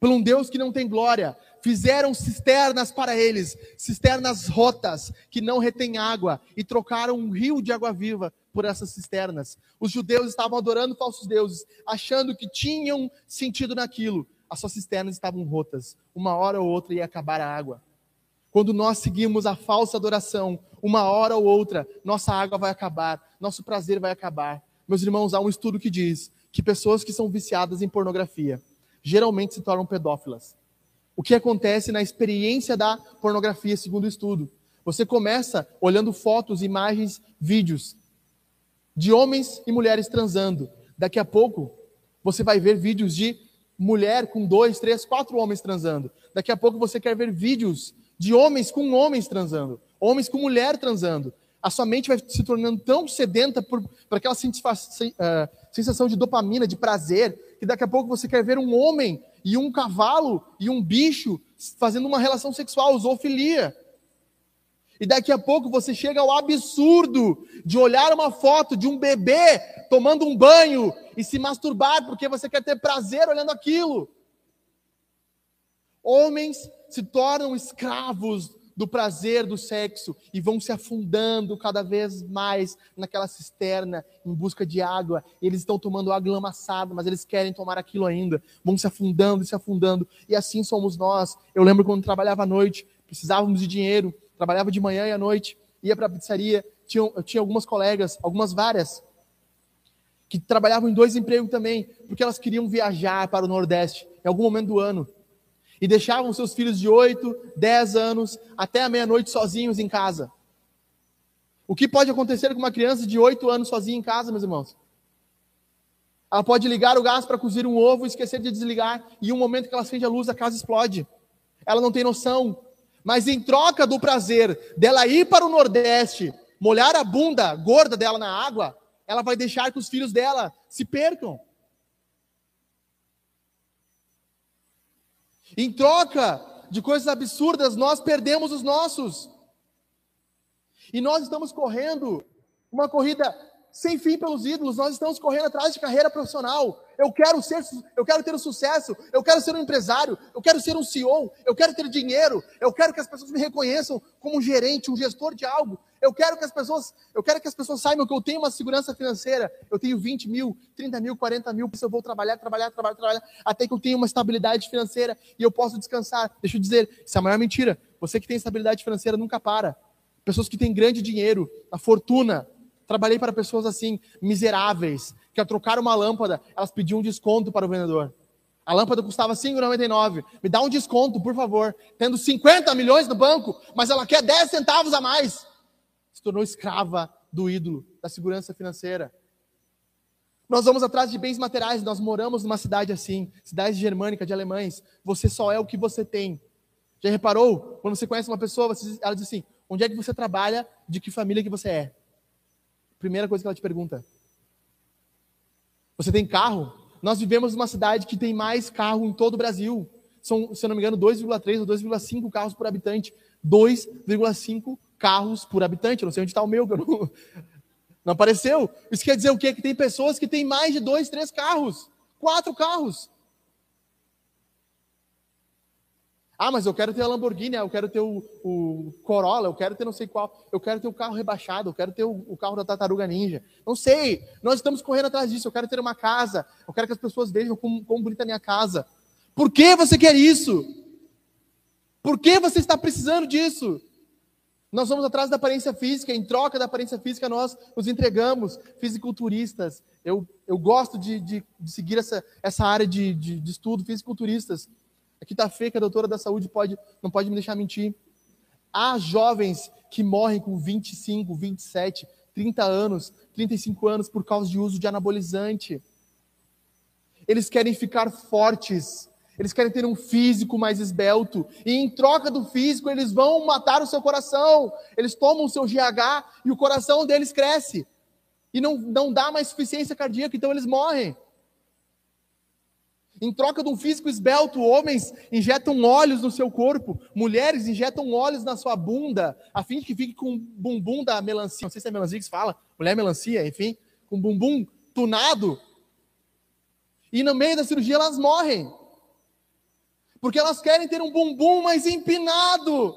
por um Deus que não tem glória. Fizeram cisternas para eles, cisternas rotas, que não retêm água, e trocaram um rio de água viva por essas cisternas. Os judeus estavam adorando falsos deuses, achando que tinham sentido naquilo. As suas cisternas estavam rotas. Uma hora ou outra ia acabar a água. Quando nós seguimos a falsa adoração, uma hora ou outra, nossa água vai acabar, nosso prazer vai acabar. Meus irmãos, há um estudo que diz que pessoas que são viciadas em pornografia geralmente se tornam pedófilas. O que acontece na experiência da pornografia, segundo o estudo? Você começa olhando fotos, imagens, vídeos de homens e mulheres transando. Daqui a pouco, você vai ver vídeos de mulher com dois, três, quatro homens transando. Daqui a pouco você quer ver vídeos de homens com homens transando homens com mulher transando. A sua mente vai se tornando tão sedenta por, por aquela eh, sensação de dopamina, de prazer, que daqui a pouco você quer ver um homem e um cavalo e um bicho fazendo uma relação sexual, zoofilia. E daqui a pouco você chega ao absurdo de olhar uma foto de um bebê tomando um banho e se masturbar porque você quer ter prazer olhando aquilo. Homens se tornam escravos do prazer do sexo e vão se afundando cada vez mais naquela cisterna em busca de água. Eles estão tomando água lamaçada, mas eles querem tomar aquilo ainda. Vão se afundando e se afundando. E assim somos nós. Eu lembro quando trabalhava à noite, precisávamos de dinheiro, trabalhava de manhã e à noite, ia para a pizzaria. Tinha, eu tinha algumas colegas, algumas várias, que trabalhavam em dois empregos também, porque elas queriam viajar para o Nordeste em algum momento do ano e deixavam seus filhos de 8, 10 anos até a meia-noite sozinhos em casa. O que pode acontecer com uma criança de 8 anos sozinha em casa, meus irmãos? Ela pode ligar o gás para cozir um ovo e esquecer de desligar, e um momento que ela acende a luz, a casa explode. Ela não tem noção. Mas em troca do prazer dela ir para o Nordeste, molhar a bunda gorda dela na água, ela vai deixar que os filhos dela se percam. Em troca de coisas absurdas, nós perdemos os nossos. E nós estamos correndo uma corrida sem fim pelos ídolos, nós estamos correndo atrás de carreira profissional. Eu quero ser, eu quero ter o um sucesso, eu quero ser um empresário, eu quero ser um CEO, eu quero ter dinheiro, eu quero que as pessoas me reconheçam como um gerente, um gestor de algo. Eu quero que as pessoas, eu quero que as pessoas saibam que eu tenho uma segurança financeira. Eu tenho 20 mil, 30 mil, 40 mil, eu vou trabalhar, trabalhar, trabalhar, trabalhar, até que eu tenha uma estabilidade financeira e eu posso descansar. Deixa eu dizer, isso é a maior mentira. Você que tem estabilidade financeira nunca para. Pessoas que têm grande dinheiro, a fortuna, Trabalhei para pessoas assim, miseráveis, que ao trocar uma lâmpada, elas pediam um desconto para o vendedor. A lâmpada custava R$ 5,99. Me dá um desconto, por favor. Tendo 50 milhões no banco, mas ela quer 10 centavos a mais. Se tornou escrava do ídolo, da segurança financeira. Nós vamos atrás de bens materiais, nós moramos numa cidade assim, cidade germânica, de alemães. Você só é o que você tem. Já reparou? Quando você conhece uma pessoa, ela diz assim: onde é que você trabalha, de que família que você é? Primeira coisa que ela te pergunta. Você tem carro? Nós vivemos numa cidade que tem mais carro em todo o Brasil. São, se eu não me engano, 2,3 ou 2,5 carros por habitante. 2,5 carros por habitante. Eu não sei onde está o meu, que eu não, não apareceu. Isso quer dizer o quê? Que tem pessoas que têm mais de dois, três carros, quatro carros. Ah, mas eu quero ter a Lamborghini, eu quero ter o, o, Corolla, eu quero ter não sei qual, eu quero ter o carro rebaixado, eu quero ter o, o, carro da Tartaruga Ninja. Não sei, nós estamos correndo atrás disso. Eu quero ter uma casa, eu quero que as pessoas vejam como, como bonita a minha casa. Por que você quer isso? Por que você está precisando disso? Nós vamos atrás da aparência física, em troca da aparência física, nós nos entregamos, fisiculturistas. Eu, eu gosto de, de, de seguir essa, essa área de, de, de estudo, fisiculturistas Aqui tá feia que a doutora da saúde pode, não pode me deixar mentir. Há jovens que morrem com 25, 27, 30 anos, 35 anos por causa de uso de anabolizante. Eles querem ficar fortes, eles querem ter um físico mais esbelto, e em troca do físico, eles vão matar o seu coração. Eles tomam o seu GH e o coração deles cresce, e não, não dá mais suficiência cardíaca, então eles morrem. Em troca de um físico esbelto, homens injetam óleos no seu corpo, mulheres injetam óleos na sua bunda, a fim de que fique com o bumbum da melancia. Não sei se é melancia que se fala, mulher melancia, enfim, com bumbum tunado. E no meio da cirurgia elas morrem. Porque elas querem ter um bumbum mais empinado.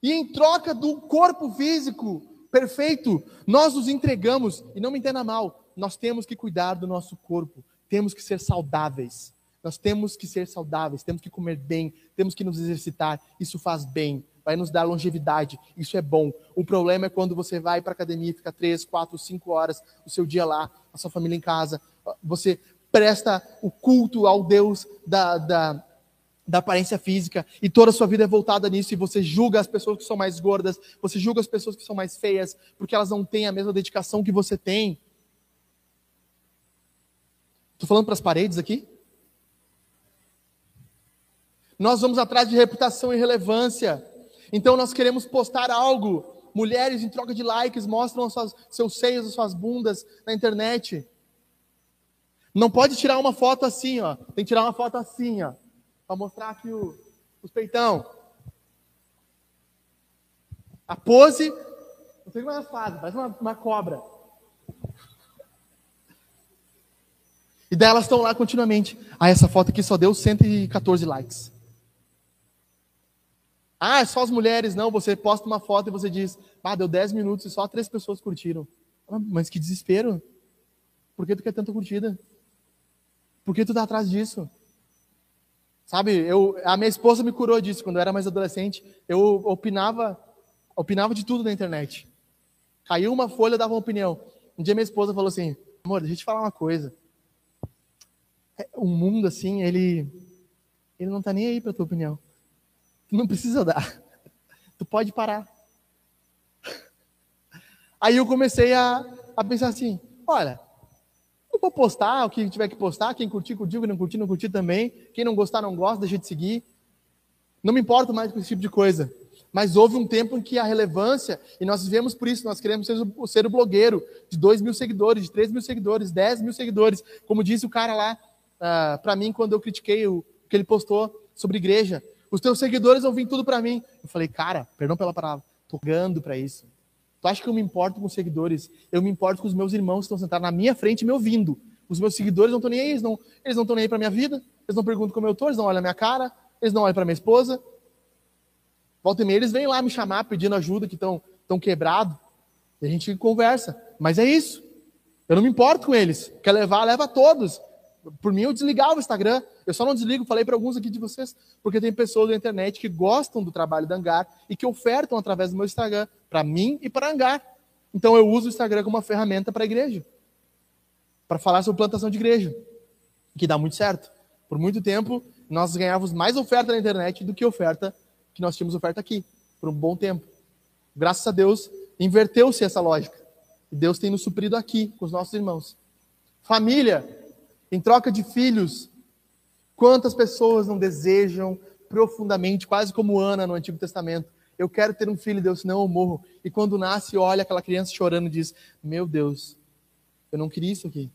E em troca do corpo físico perfeito, nós nos entregamos, e não me entenda mal, nós temos que cuidar do nosso corpo, temos que ser saudáveis. Nós temos que ser saudáveis, temos que comer bem, temos que nos exercitar. Isso faz bem, vai nos dar longevidade. Isso é bom. O problema é quando você vai para a academia, fica três, quatro, cinco horas o seu dia lá, a sua família em casa. Você presta o culto ao Deus da, da, da aparência física e toda a sua vida é voltada nisso e você julga as pessoas que são mais gordas, você julga as pessoas que são mais feias porque elas não têm a mesma dedicação que você tem. Estou falando para as paredes aqui? Nós vamos atrás de reputação e relevância. Então nós queremos postar algo. Mulheres em troca de likes mostram suas, seus seios, suas bundas na internet. Não pode tirar uma foto assim, ó. Tem que tirar uma foto assim, ó. Para mostrar aqui o, os peitão. A pose. Não sei como é faz, parece uma, uma cobra. E daí elas estão lá continuamente. Ah, essa foto aqui só deu 114 likes. Ah, é só as mulheres. Não, você posta uma foto e você diz, ah, deu 10 minutos e só três pessoas curtiram. Ah, mas que desespero. Por que tu quer tanta curtida? Por que tu tá atrás disso? Sabe, eu, a minha esposa me curou disso quando eu era mais adolescente. Eu opinava, opinava de tudo na internet. Caiu uma folha, dava uma opinião. Um dia minha esposa falou assim: amor, deixa eu te falar uma coisa o mundo assim, ele ele não está nem aí para tua opinião. Tu não precisa dar. Tu pode parar. Aí eu comecei a, a pensar assim, olha, eu vou postar o que tiver que postar, quem curtir, curtiu, quem não curtir, não curtir também, quem não gostar, não gosta, deixa de seguir. Não me importo mais com esse tipo de coisa. Mas houve um tempo em que a relevância, e nós vivemos por isso, nós queremos ser o, ser o blogueiro de 2 mil seguidores, de 3 mil seguidores, 10 mil seguidores. Como disse o cara lá, ah, para mim quando eu critiquei o que ele postou sobre igreja. Os teus seguidores vão vir tudo para mim. Eu falei, cara, perdão pela palavra, tô gando para isso. Tu acha que eu me importo com os seguidores? Eu me importo com os meus irmãos que estão sentados na minha frente me ouvindo. Os meus seguidores não estão nem aí, eles não estão nem aí para minha vida, eles não perguntam como eu estou, eles não olham a minha cara, eles não olham para minha esposa. Volta e meia, eles vêm lá me chamar pedindo ajuda, que estão tão quebrado. E a gente conversa. Mas é isso. Eu não me importo com eles. Quer levar, leva todos. Por mim, eu desligava o Instagram. Eu só não desligo, falei para alguns aqui de vocês, porque tem pessoas na internet que gostam do trabalho da Angar e que ofertam através do meu Instagram, para mim e para Angar. Então, eu uso o Instagram como uma ferramenta para a igreja, para falar sobre plantação de igreja, que dá muito certo. Por muito tempo, nós ganhávamos mais oferta na internet do que oferta que nós tínhamos oferta aqui, por um bom tempo. Graças a Deus, inverteu-se essa lógica. Deus tem nos suprido aqui com os nossos irmãos. Família, em troca de filhos. Quantas pessoas não desejam profundamente, quase como Ana no Antigo Testamento, eu quero ter um filho, Deus, senão eu morro. E quando nasce, olha aquela criança chorando e diz: Meu Deus, eu não queria isso aqui.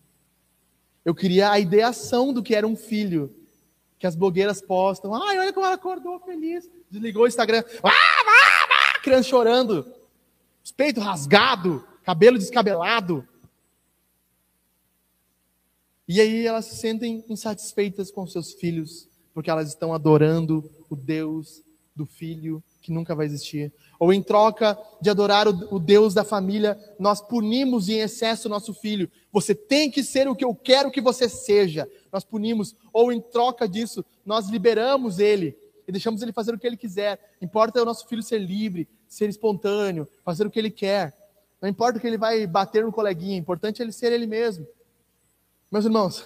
Eu queria a ideação do que era um filho. Que as blogueiras postam. Ai, olha como ela acordou feliz. Desligou o Instagram. Ah, ah, ah, criança chorando. Peito rasgado. Cabelo descabelado. E aí elas se sentem insatisfeitas com seus filhos, porque elas estão adorando o Deus do filho que nunca vai existir. Ou em troca de adorar o, Deus da família, nós punimos em excesso o nosso filho. Você tem que ser o que eu quero que você seja. Nós punimos. Ou em troca disso, nós liberamos ele e deixamos ele fazer o que ele quiser. Importa o nosso filho ser livre, ser espontâneo, fazer o que ele quer. Não importa que ele vai bater no coleguinha, importante é ele ser ele mesmo. Meus irmãos,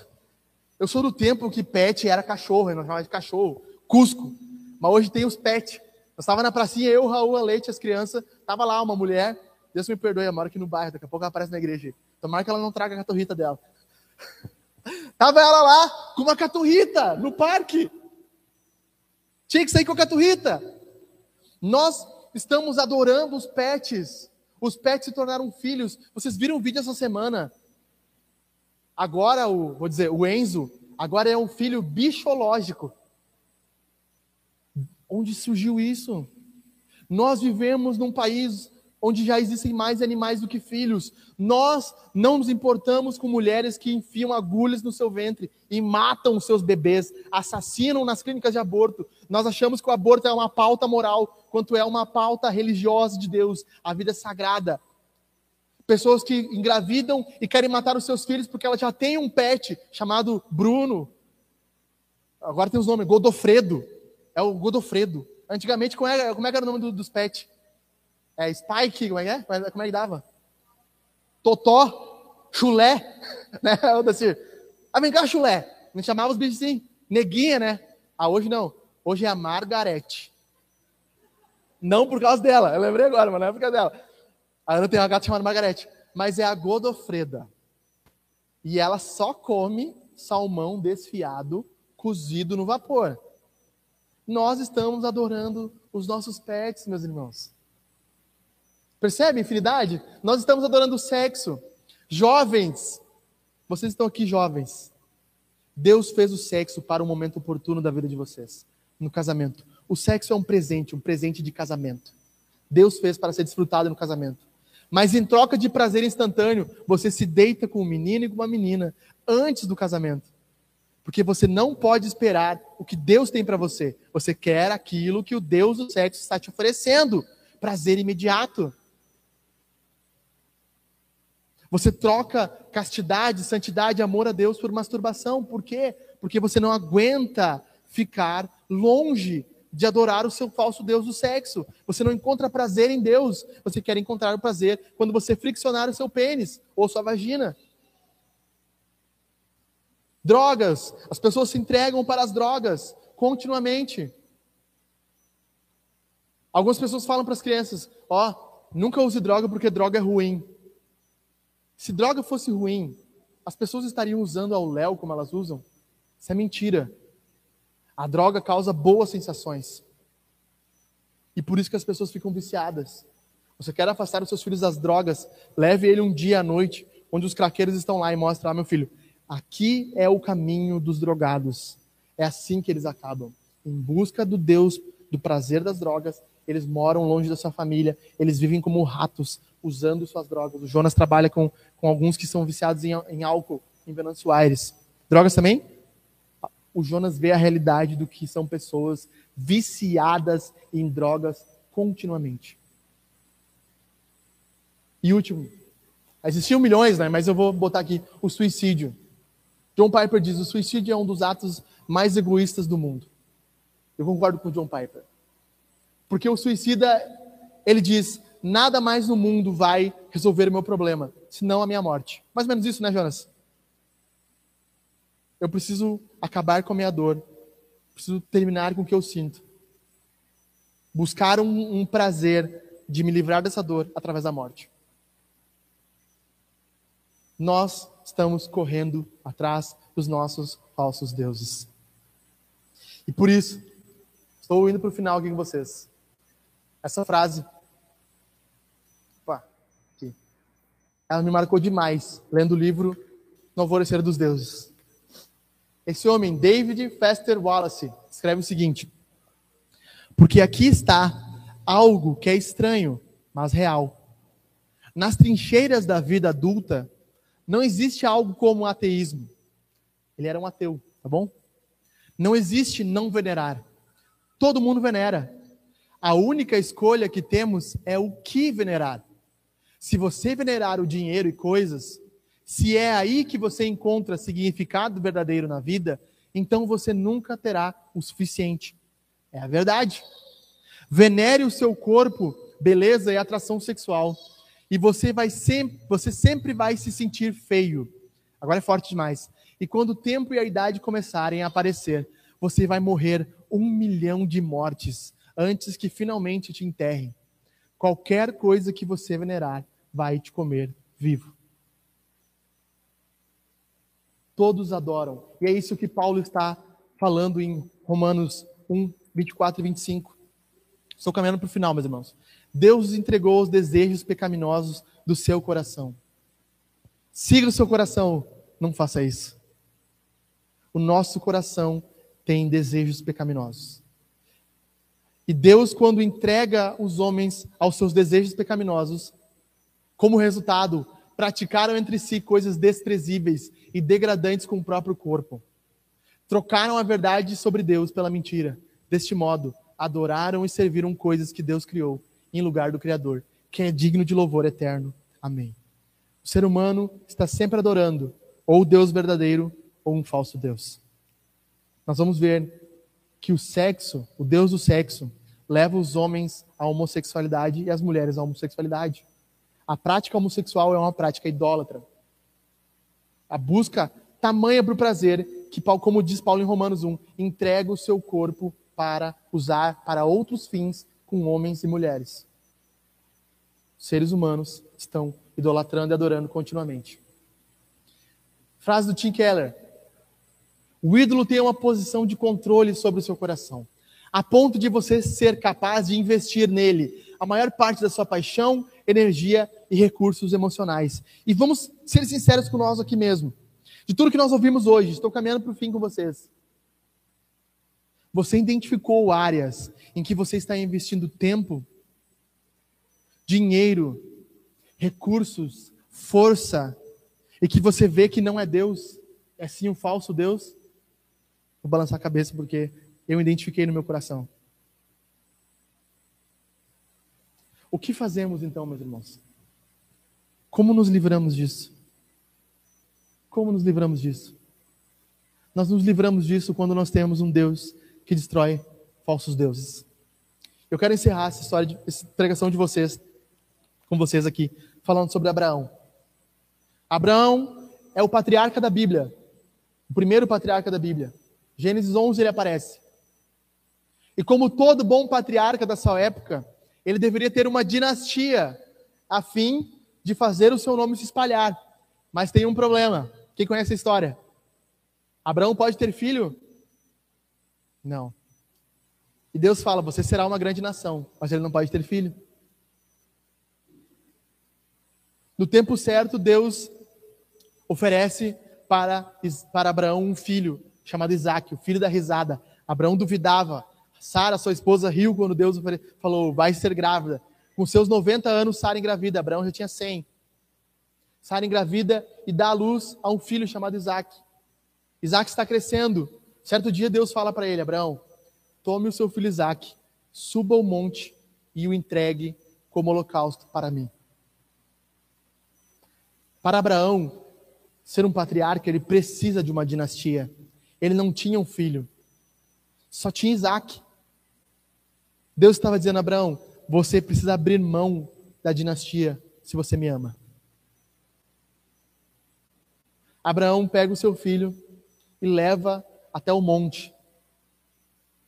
Eu sou do tempo que pet era cachorro, nós chamávamos de cachorro, Cusco. Mas hoje tem os pet. Eu estava na pracinha, eu, Raul, a Leite, as crianças. Tava lá uma mulher, Deus me perdoe, eu moro aqui no bairro, daqui a pouco ela aparece na igreja. Tomara que ela não traga a caturrita dela. Tava ela lá com uma caturrita no parque. Tinha que sair com a caturrita. Nós estamos adorando os pets. Os pets se tornaram filhos. Vocês viram o vídeo essa semana? Agora, o, vou dizer, o Enzo, agora é um filho bichológico. Onde surgiu isso? Nós vivemos num país onde já existem mais animais do que filhos. Nós não nos importamos com mulheres que enfiam agulhas no seu ventre e matam os seus bebês, assassinam nas clínicas de aborto. Nós achamos que o aborto é uma pauta moral, quanto é uma pauta religiosa de Deus. A vida é sagrada. Pessoas que engravidam e querem matar os seus filhos porque ela já tem um pet chamado Bruno. Agora tem os nomes, Godofredo. É o Godofredo. Antigamente, como é, como é que era o nome dos pets? É Spike, como é que é? Como é que dava? Totó, chulé, né? Eu assim, ah, vem cá, chulé. Me chamava os bichos assim, neguinha, né? Ah, hoje não. Hoje é a Margarete. Não por causa dela, eu lembrei agora, mas não é por causa dela. A Ana tem uma gata chamada Margarete, mas é a Godofreda. E ela só come salmão desfiado, cozido no vapor. Nós estamos adorando os nossos pets, meus irmãos. Percebe a infinidade? Nós estamos adorando o sexo. Jovens, vocês estão aqui jovens. Deus fez o sexo para o momento oportuno da vida de vocês, no casamento. O sexo é um presente, um presente de casamento. Deus fez para ser desfrutado no casamento. Mas em troca de prazer instantâneo, você se deita com um menino e com uma menina antes do casamento. Porque você não pode esperar o que Deus tem para você. Você quer aquilo que o Deus do sexo está te oferecendo. Prazer imediato. Você troca castidade, santidade, amor a Deus por masturbação. Por quê? Porque você não aguenta ficar longe de adorar o seu falso Deus do sexo. Você não encontra prazer em Deus. Você quer encontrar o prazer quando você friccionar o seu pênis ou sua vagina. Drogas. As pessoas se entregam para as drogas continuamente. Algumas pessoas falam para as crianças: Ó, oh, nunca use droga porque droga é ruim. Se droga fosse ruim, as pessoas estariam usando ao léu como elas usam? Isso é mentira. A droga causa boas sensações. E por isso que as pessoas ficam viciadas. Você quer afastar os seus filhos das drogas, leve ele um dia à noite, onde os craqueiros estão lá e mostre, ah, meu filho, aqui é o caminho dos drogados. É assim que eles acabam. Em busca do Deus, do prazer das drogas, eles moram longe da sua família, eles vivem como ratos, usando suas drogas. O Jonas trabalha com, com alguns que são viciados em, em álcool em Venâncio Aires. Drogas também? O Jonas vê a realidade do que são pessoas viciadas em drogas continuamente. E último, existiam milhões, né? mas eu vou botar aqui o suicídio. John Piper diz: o suicídio é um dos atos mais egoístas do mundo. Eu concordo com John Piper. Porque o suicida, ele diz: nada mais no mundo vai resolver o meu problema, senão a minha morte. Mais ou menos isso, né, Jonas? Eu preciso acabar com a minha dor. Preciso terminar com o que eu sinto. Buscar um, um prazer de me livrar dessa dor através da morte. Nós estamos correndo atrás dos nossos falsos deuses. E por isso, estou indo para o final aqui com vocês. Essa frase ela me marcou demais, lendo o livro No Alvorecer dos Deuses. Esse homem, David Foster Wallace, escreve o seguinte: Porque aqui está algo que é estranho, mas real. Nas trincheiras da vida adulta, não existe algo como ateísmo. Ele era um ateu, tá bom? Não existe não venerar. Todo mundo venera. A única escolha que temos é o que venerar. Se você venerar o dinheiro e coisas, se é aí que você encontra significado verdadeiro na vida, então você nunca terá o suficiente. É a verdade. Venere o seu corpo, beleza e atração sexual, e você vai sempre, você sempre vai se sentir feio. Agora é forte demais. E quando o tempo e a idade começarem a aparecer, você vai morrer um milhão de mortes antes que finalmente te enterrem. Qualquer coisa que você venerar vai te comer vivo. Todos adoram. E é isso que Paulo está falando em Romanos 1, 24 e 25. Estou caminhando para o final, meus irmãos. Deus entregou os desejos pecaminosos do seu coração. Siga o seu coração, não faça isso. O nosso coração tem desejos pecaminosos. E Deus, quando entrega os homens aos seus desejos pecaminosos, como resultado, praticaram entre si coisas desprezíveis e degradantes com o próprio corpo. Trocaram a verdade sobre Deus pela mentira. Deste modo, adoraram e serviram coisas que Deus criou em lugar do Criador, quem é digno de louvor eterno. Amém. O ser humano está sempre adorando ou Deus verdadeiro ou um falso Deus. Nós vamos ver que o sexo, o Deus do sexo, leva os homens à homossexualidade e as mulheres à homossexualidade. A prática homossexual é uma prática idólatra. A busca tamanha para o prazer que, como diz Paulo em Romanos 1, entrega o seu corpo para usar para outros fins com homens e mulheres. Os seres humanos estão idolatrando e adorando continuamente. Frase do Tim Keller: O ídolo tem uma posição de controle sobre o seu coração, a ponto de você ser capaz de investir nele a maior parte da sua paixão, energia e recursos emocionais. E vamos ser sinceros com nós aqui mesmo. De tudo que nós ouvimos hoje, estou caminhando para o fim com vocês. Você identificou áreas em que você está investindo tempo, dinheiro, recursos, força, e que você vê que não é Deus, é sim um falso Deus? Vou balançar a cabeça porque eu identifiquei no meu coração. O que fazemos então, meus irmãos? Como nos livramos disso? Como nos livramos disso? Nós nos livramos disso quando nós temos um Deus que destrói falsos deuses. Eu quero encerrar essa história, de, essa pregação de vocês, com vocês aqui, falando sobre Abraão. Abraão é o patriarca da Bíblia, o primeiro patriarca da Bíblia. Gênesis 11 ele aparece. E como todo bom patriarca da sua época, ele deveria ter uma dinastia a fim de fazer o seu nome se espalhar. Mas tem um problema. Quem conhece a história? Abraão pode ter filho? Não. E Deus fala: Você será uma grande nação, mas ele não pode ter filho. No tempo certo, Deus oferece para, para Abraão um filho chamado Isaac, o filho da risada. Abraão duvidava, Sara, sua esposa, riu quando Deus falou: vai ser grávida. Com seus 90 anos, Sara engravida. Abraão já tinha 100. Sara engravida e dá à luz a um filho chamado Isaac. Isaac está crescendo. Certo dia, Deus fala para ele: Abraão, tome o seu filho Isaac, suba ao monte e o entregue como holocausto para mim. Para Abraão ser um patriarca, ele precisa de uma dinastia. Ele não tinha um filho, só tinha Isaac. Deus estava dizendo a Abraão: você precisa abrir mão da dinastia se você me ama. Abraão pega o seu filho e leva até o monte.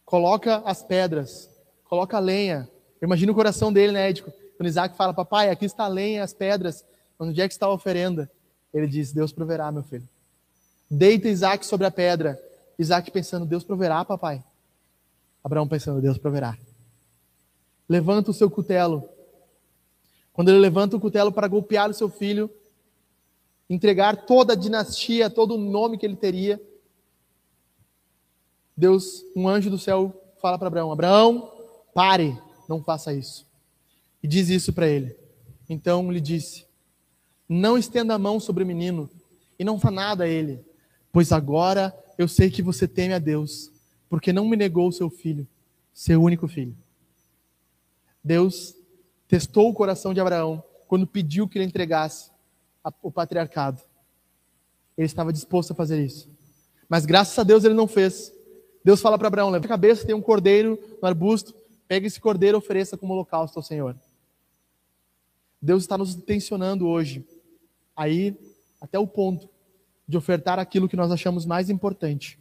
Coloca as pedras, coloca a lenha. Imagina o coração dele, né, Édico? Quando Isaac fala, papai, aqui está a lenha as pedras, onde é que está a oferenda? Ele diz, Deus proverá, meu filho. Deita Isaac sobre a pedra. Isaac pensando, Deus proverá, papai. Abraão pensando, Deus proverá levanta o seu cutelo. Quando ele levanta o cutelo para golpear o seu filho, entregar toda a dinastia, todo o nome que ele teria, Deus, um anjo do céu, fala para Abraão: Abraão, pare, não faça isso. E diz isso para ele. Então lhe disse: Não estenda a mão sobre o menino e não fa nada a ele, pois agora eu sei que você teme a Deus, porque não me negou o seu filho, seu único filho. Deus testou o coração de Abraão quando pediu que ele entregasse o patriarcado. Ele estava disposto a fazer isso. Mas graças a Deus ele não fez. Deus fala para Abraão: leva a cabeça, tem um cordeiro no arbusto, pega esse cordeiro e ofereça como holocausto ao Senhor. Deus está nos tensionando hoje a ir até o ponto de ofertar aquilo que nós achamos mais importante.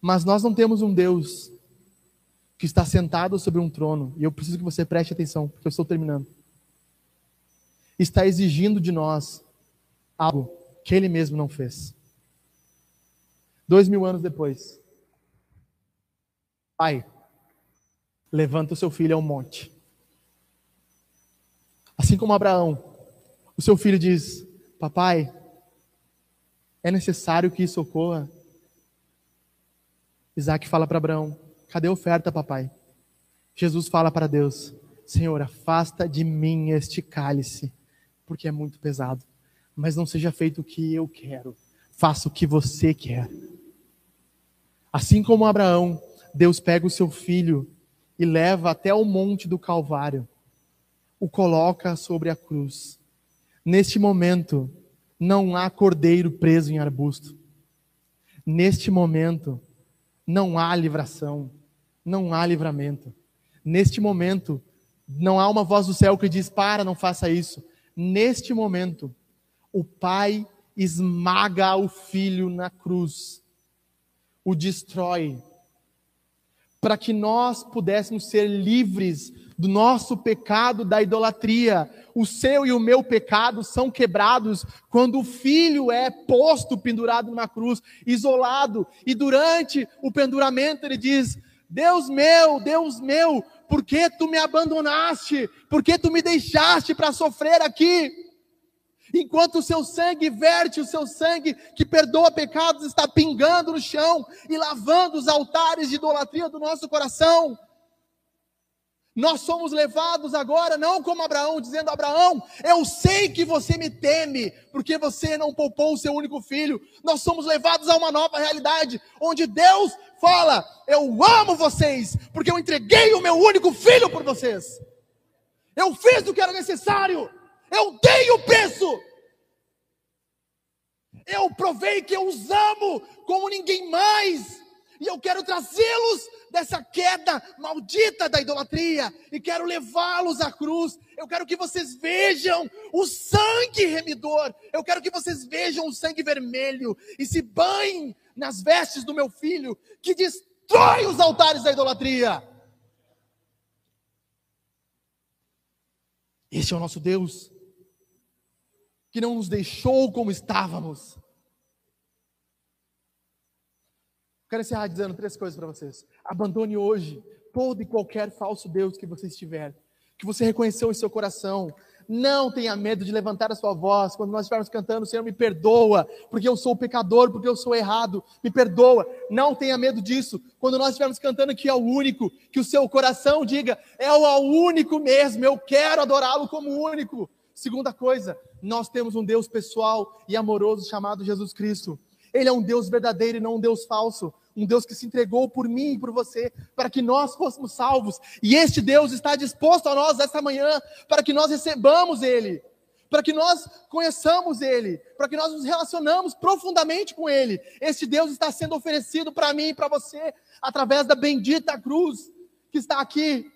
Mas nós não temos um Deus que está sentado sobre um trono, e eu preciso que você preste atenção, porque eu estou terminando. Está exigindo de nós algo que ele mesmo não fez. Dois mil anos depois, pai, levanta o seu filho ao monte. Assim como Abraão, o seu filho diz: Papai, é necessário que isso ocorra? Isaac fala para Abraão: Cadê a oferta, papai? Jesus fala para Deus: Senhor, afasta de mim este cálice, porque é muito pesado. Mas não seja feito o que eu quero, faça o que você quer. Assim como Abraão, Deus pega o seu filho e leva até o monte do Calvário, o coloca sobre a cruz. Neste momento, não há cordeiro preso em arbusto. Neste momento, não há livração, não há livramento. Neste momento, não há uma voz do céu que diz: para, não faça isso. Neste momento, o pai esmaga o filho na cruz, o destrói, para que nós pudéssemos ser livres do nosso pecado da idolatria. O seu e o meu pecado são quebrados quando o filho é posto pendurado numa cruz, isolado, e durante o penduramento ele diz: Deus meu, Deus meu, por que tu me abandonaste? Por que tu me deixaste para sofrer aqui? Enquanto o seu sangue verte, o seu sangue que perdoa pecados está pingando no chão e lavando os altares de idolatria do nosso coração. Nós somos levados agora, não como Abraão, dizendo: Abraão, eu sei que você me teme, porque você não poupou o seu único filho. Nós somos levados a uma nova realidade, onde Deus fala: Eu amo vocês, porque eu entreguei o meu único filho por vocês. Eu fiz o que era necessário. Eu dei o preço. Eu provei que eu os amo como ninguém mais. E eu quero trazê-los dessa queda maldita da idolatria e quero levá-los à cruz. Eu quero que vocês vejam o sangue remidor. Eu quero que vocês vejam o sangue vermelho e se banhem nas vestes do meu filho que destrói os altares da idolatria. Esse é o nosso Deus que não nos deixou como estávamos. Quero encerrar dizendo três coisas para vocês. Abandone hoje todo e qualquer falso Deus que você estiver, que você reconheceu em seu coração. Não tenha medo de levantar a sua voz quando nós estivermos cantando, Senhor, me perdoa, porque eu sou pecador, porque eu sou errado, me perdoa. Não tenha medo disso. Quando nós estivermos cantando que é o único, que o seu coração diga, é o único mesmo, eu quero adorá-lo como único. Segunda coisa, nós temos um Deus pessoal e amoroso chamado Jesus Cristo. Ele é um Deus verdadeiro e não um Deus falso. Um Deus que se entregou por mim e por você, para que nós fôssemos salvos. E este Deus está disposto a nós esta manhã, para que nós recebamos Ele, para que nós conheçamos Ele, para que nós nos relacionamos profundamente com Ele. Este Deus está sendo oferecido para mim e para você, através da bendita cruz que está aqui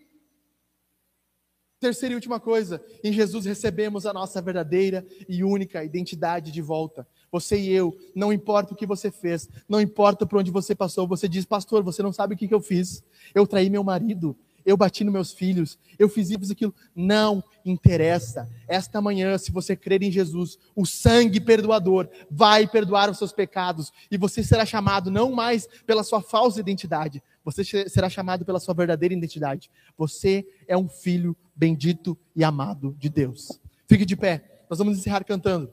Terceira e última coisa, em Jesus recebemos a nossa verdadeira e única identidade de volta. Você e eu, não importa o que você fez, não importa por onde você passou, você diz, pastor, você não sabe o que, que eu fiz. Eu traí meu marido, eu bati nos meus filhos, eu fiz isso, aquilo. Não interessa. Esta manhã, se você crer em Jesus, o sangue perdoador vai perdoar os seus pecados e você será chamado não mais pela sua falsa identidade, você será chamado pela sua verdadeira identidade. Você é um filho bendito e amado de Deus. Fique de pé. Nós vamos encerrar cantando.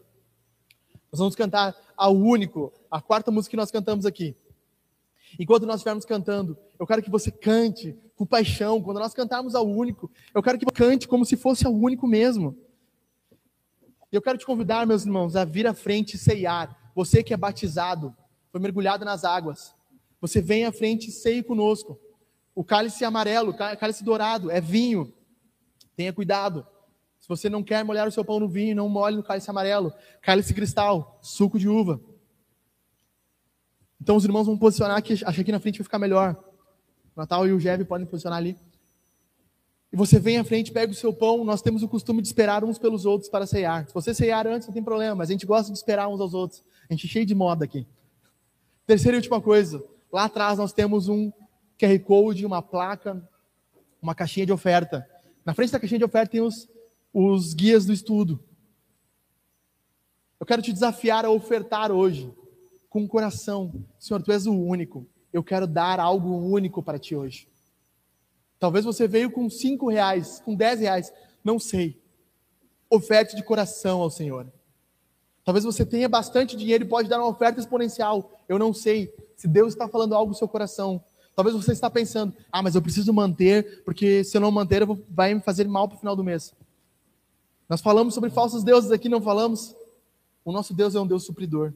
Nós vamos cantar ao único, a quarta música que nós cantamos aqui. Enquanto nós estivermos cantando, eu quero que você cante com paixão. Quando nós cantarmos ao único, eu quero que você cante como se fosse ao único mesmo. E eu quero te convidar, meus irmãos, a vir à frente e ceiar. Você que é batizado, foi mergulhado nas águas. Você vem à frente e ceie conosco. O cálice amarelo, o cálice dourado, é vinho. Tenha cuidado. Se você não quer molhar o seu pão no vinho, não molhe no cálice amarelo. Cálice cristal, suco de uva. Então os irmãos vão posicionar aqui, acho que aqui na frente vai ficar melhor. O Natal e o Jeve podem posicionar ali. e você vem à frente, pega o seu pão, nós temos o costume de esperar uns pelos outros para ceiar. Se você ceiar antes, não tem problema, mas a gente gosta de esperar uns aos outros. A gente é cheio de moda aqui. Terceira e última coisa, lá atrás nós temos um QR Code, uma placa, uma caixinha de oferta. Na frente da caixinha de oferta tem os, os guias do estudo. Eu quero te desafiar a ofertar hoje, com o coração. Senhor, tu és o único. Eu quero dar algo único para ti hoje. Talvez você veio com cinco reais, com dez reais, não sei. Oferte de coração ao Senhor. Talvez você tenha bastante dinheiro e pode dar uma oferta exponencial. Eu não sei se Deus está falando algo no seu coração. Talvez você está pensando, ah, mas eu preciso manter, porque se eu não manter, vou, vai me fazer mal para o final do mês. Nós falamos sobre falsos deuses aqui, não falamos? O nosso Deus é um Deus supridor.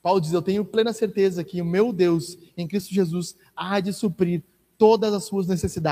Paulo diz: Eu tenho plena certeza que o meu Deus, em Cristo Jesus, há de suprir todas as suas necessidades.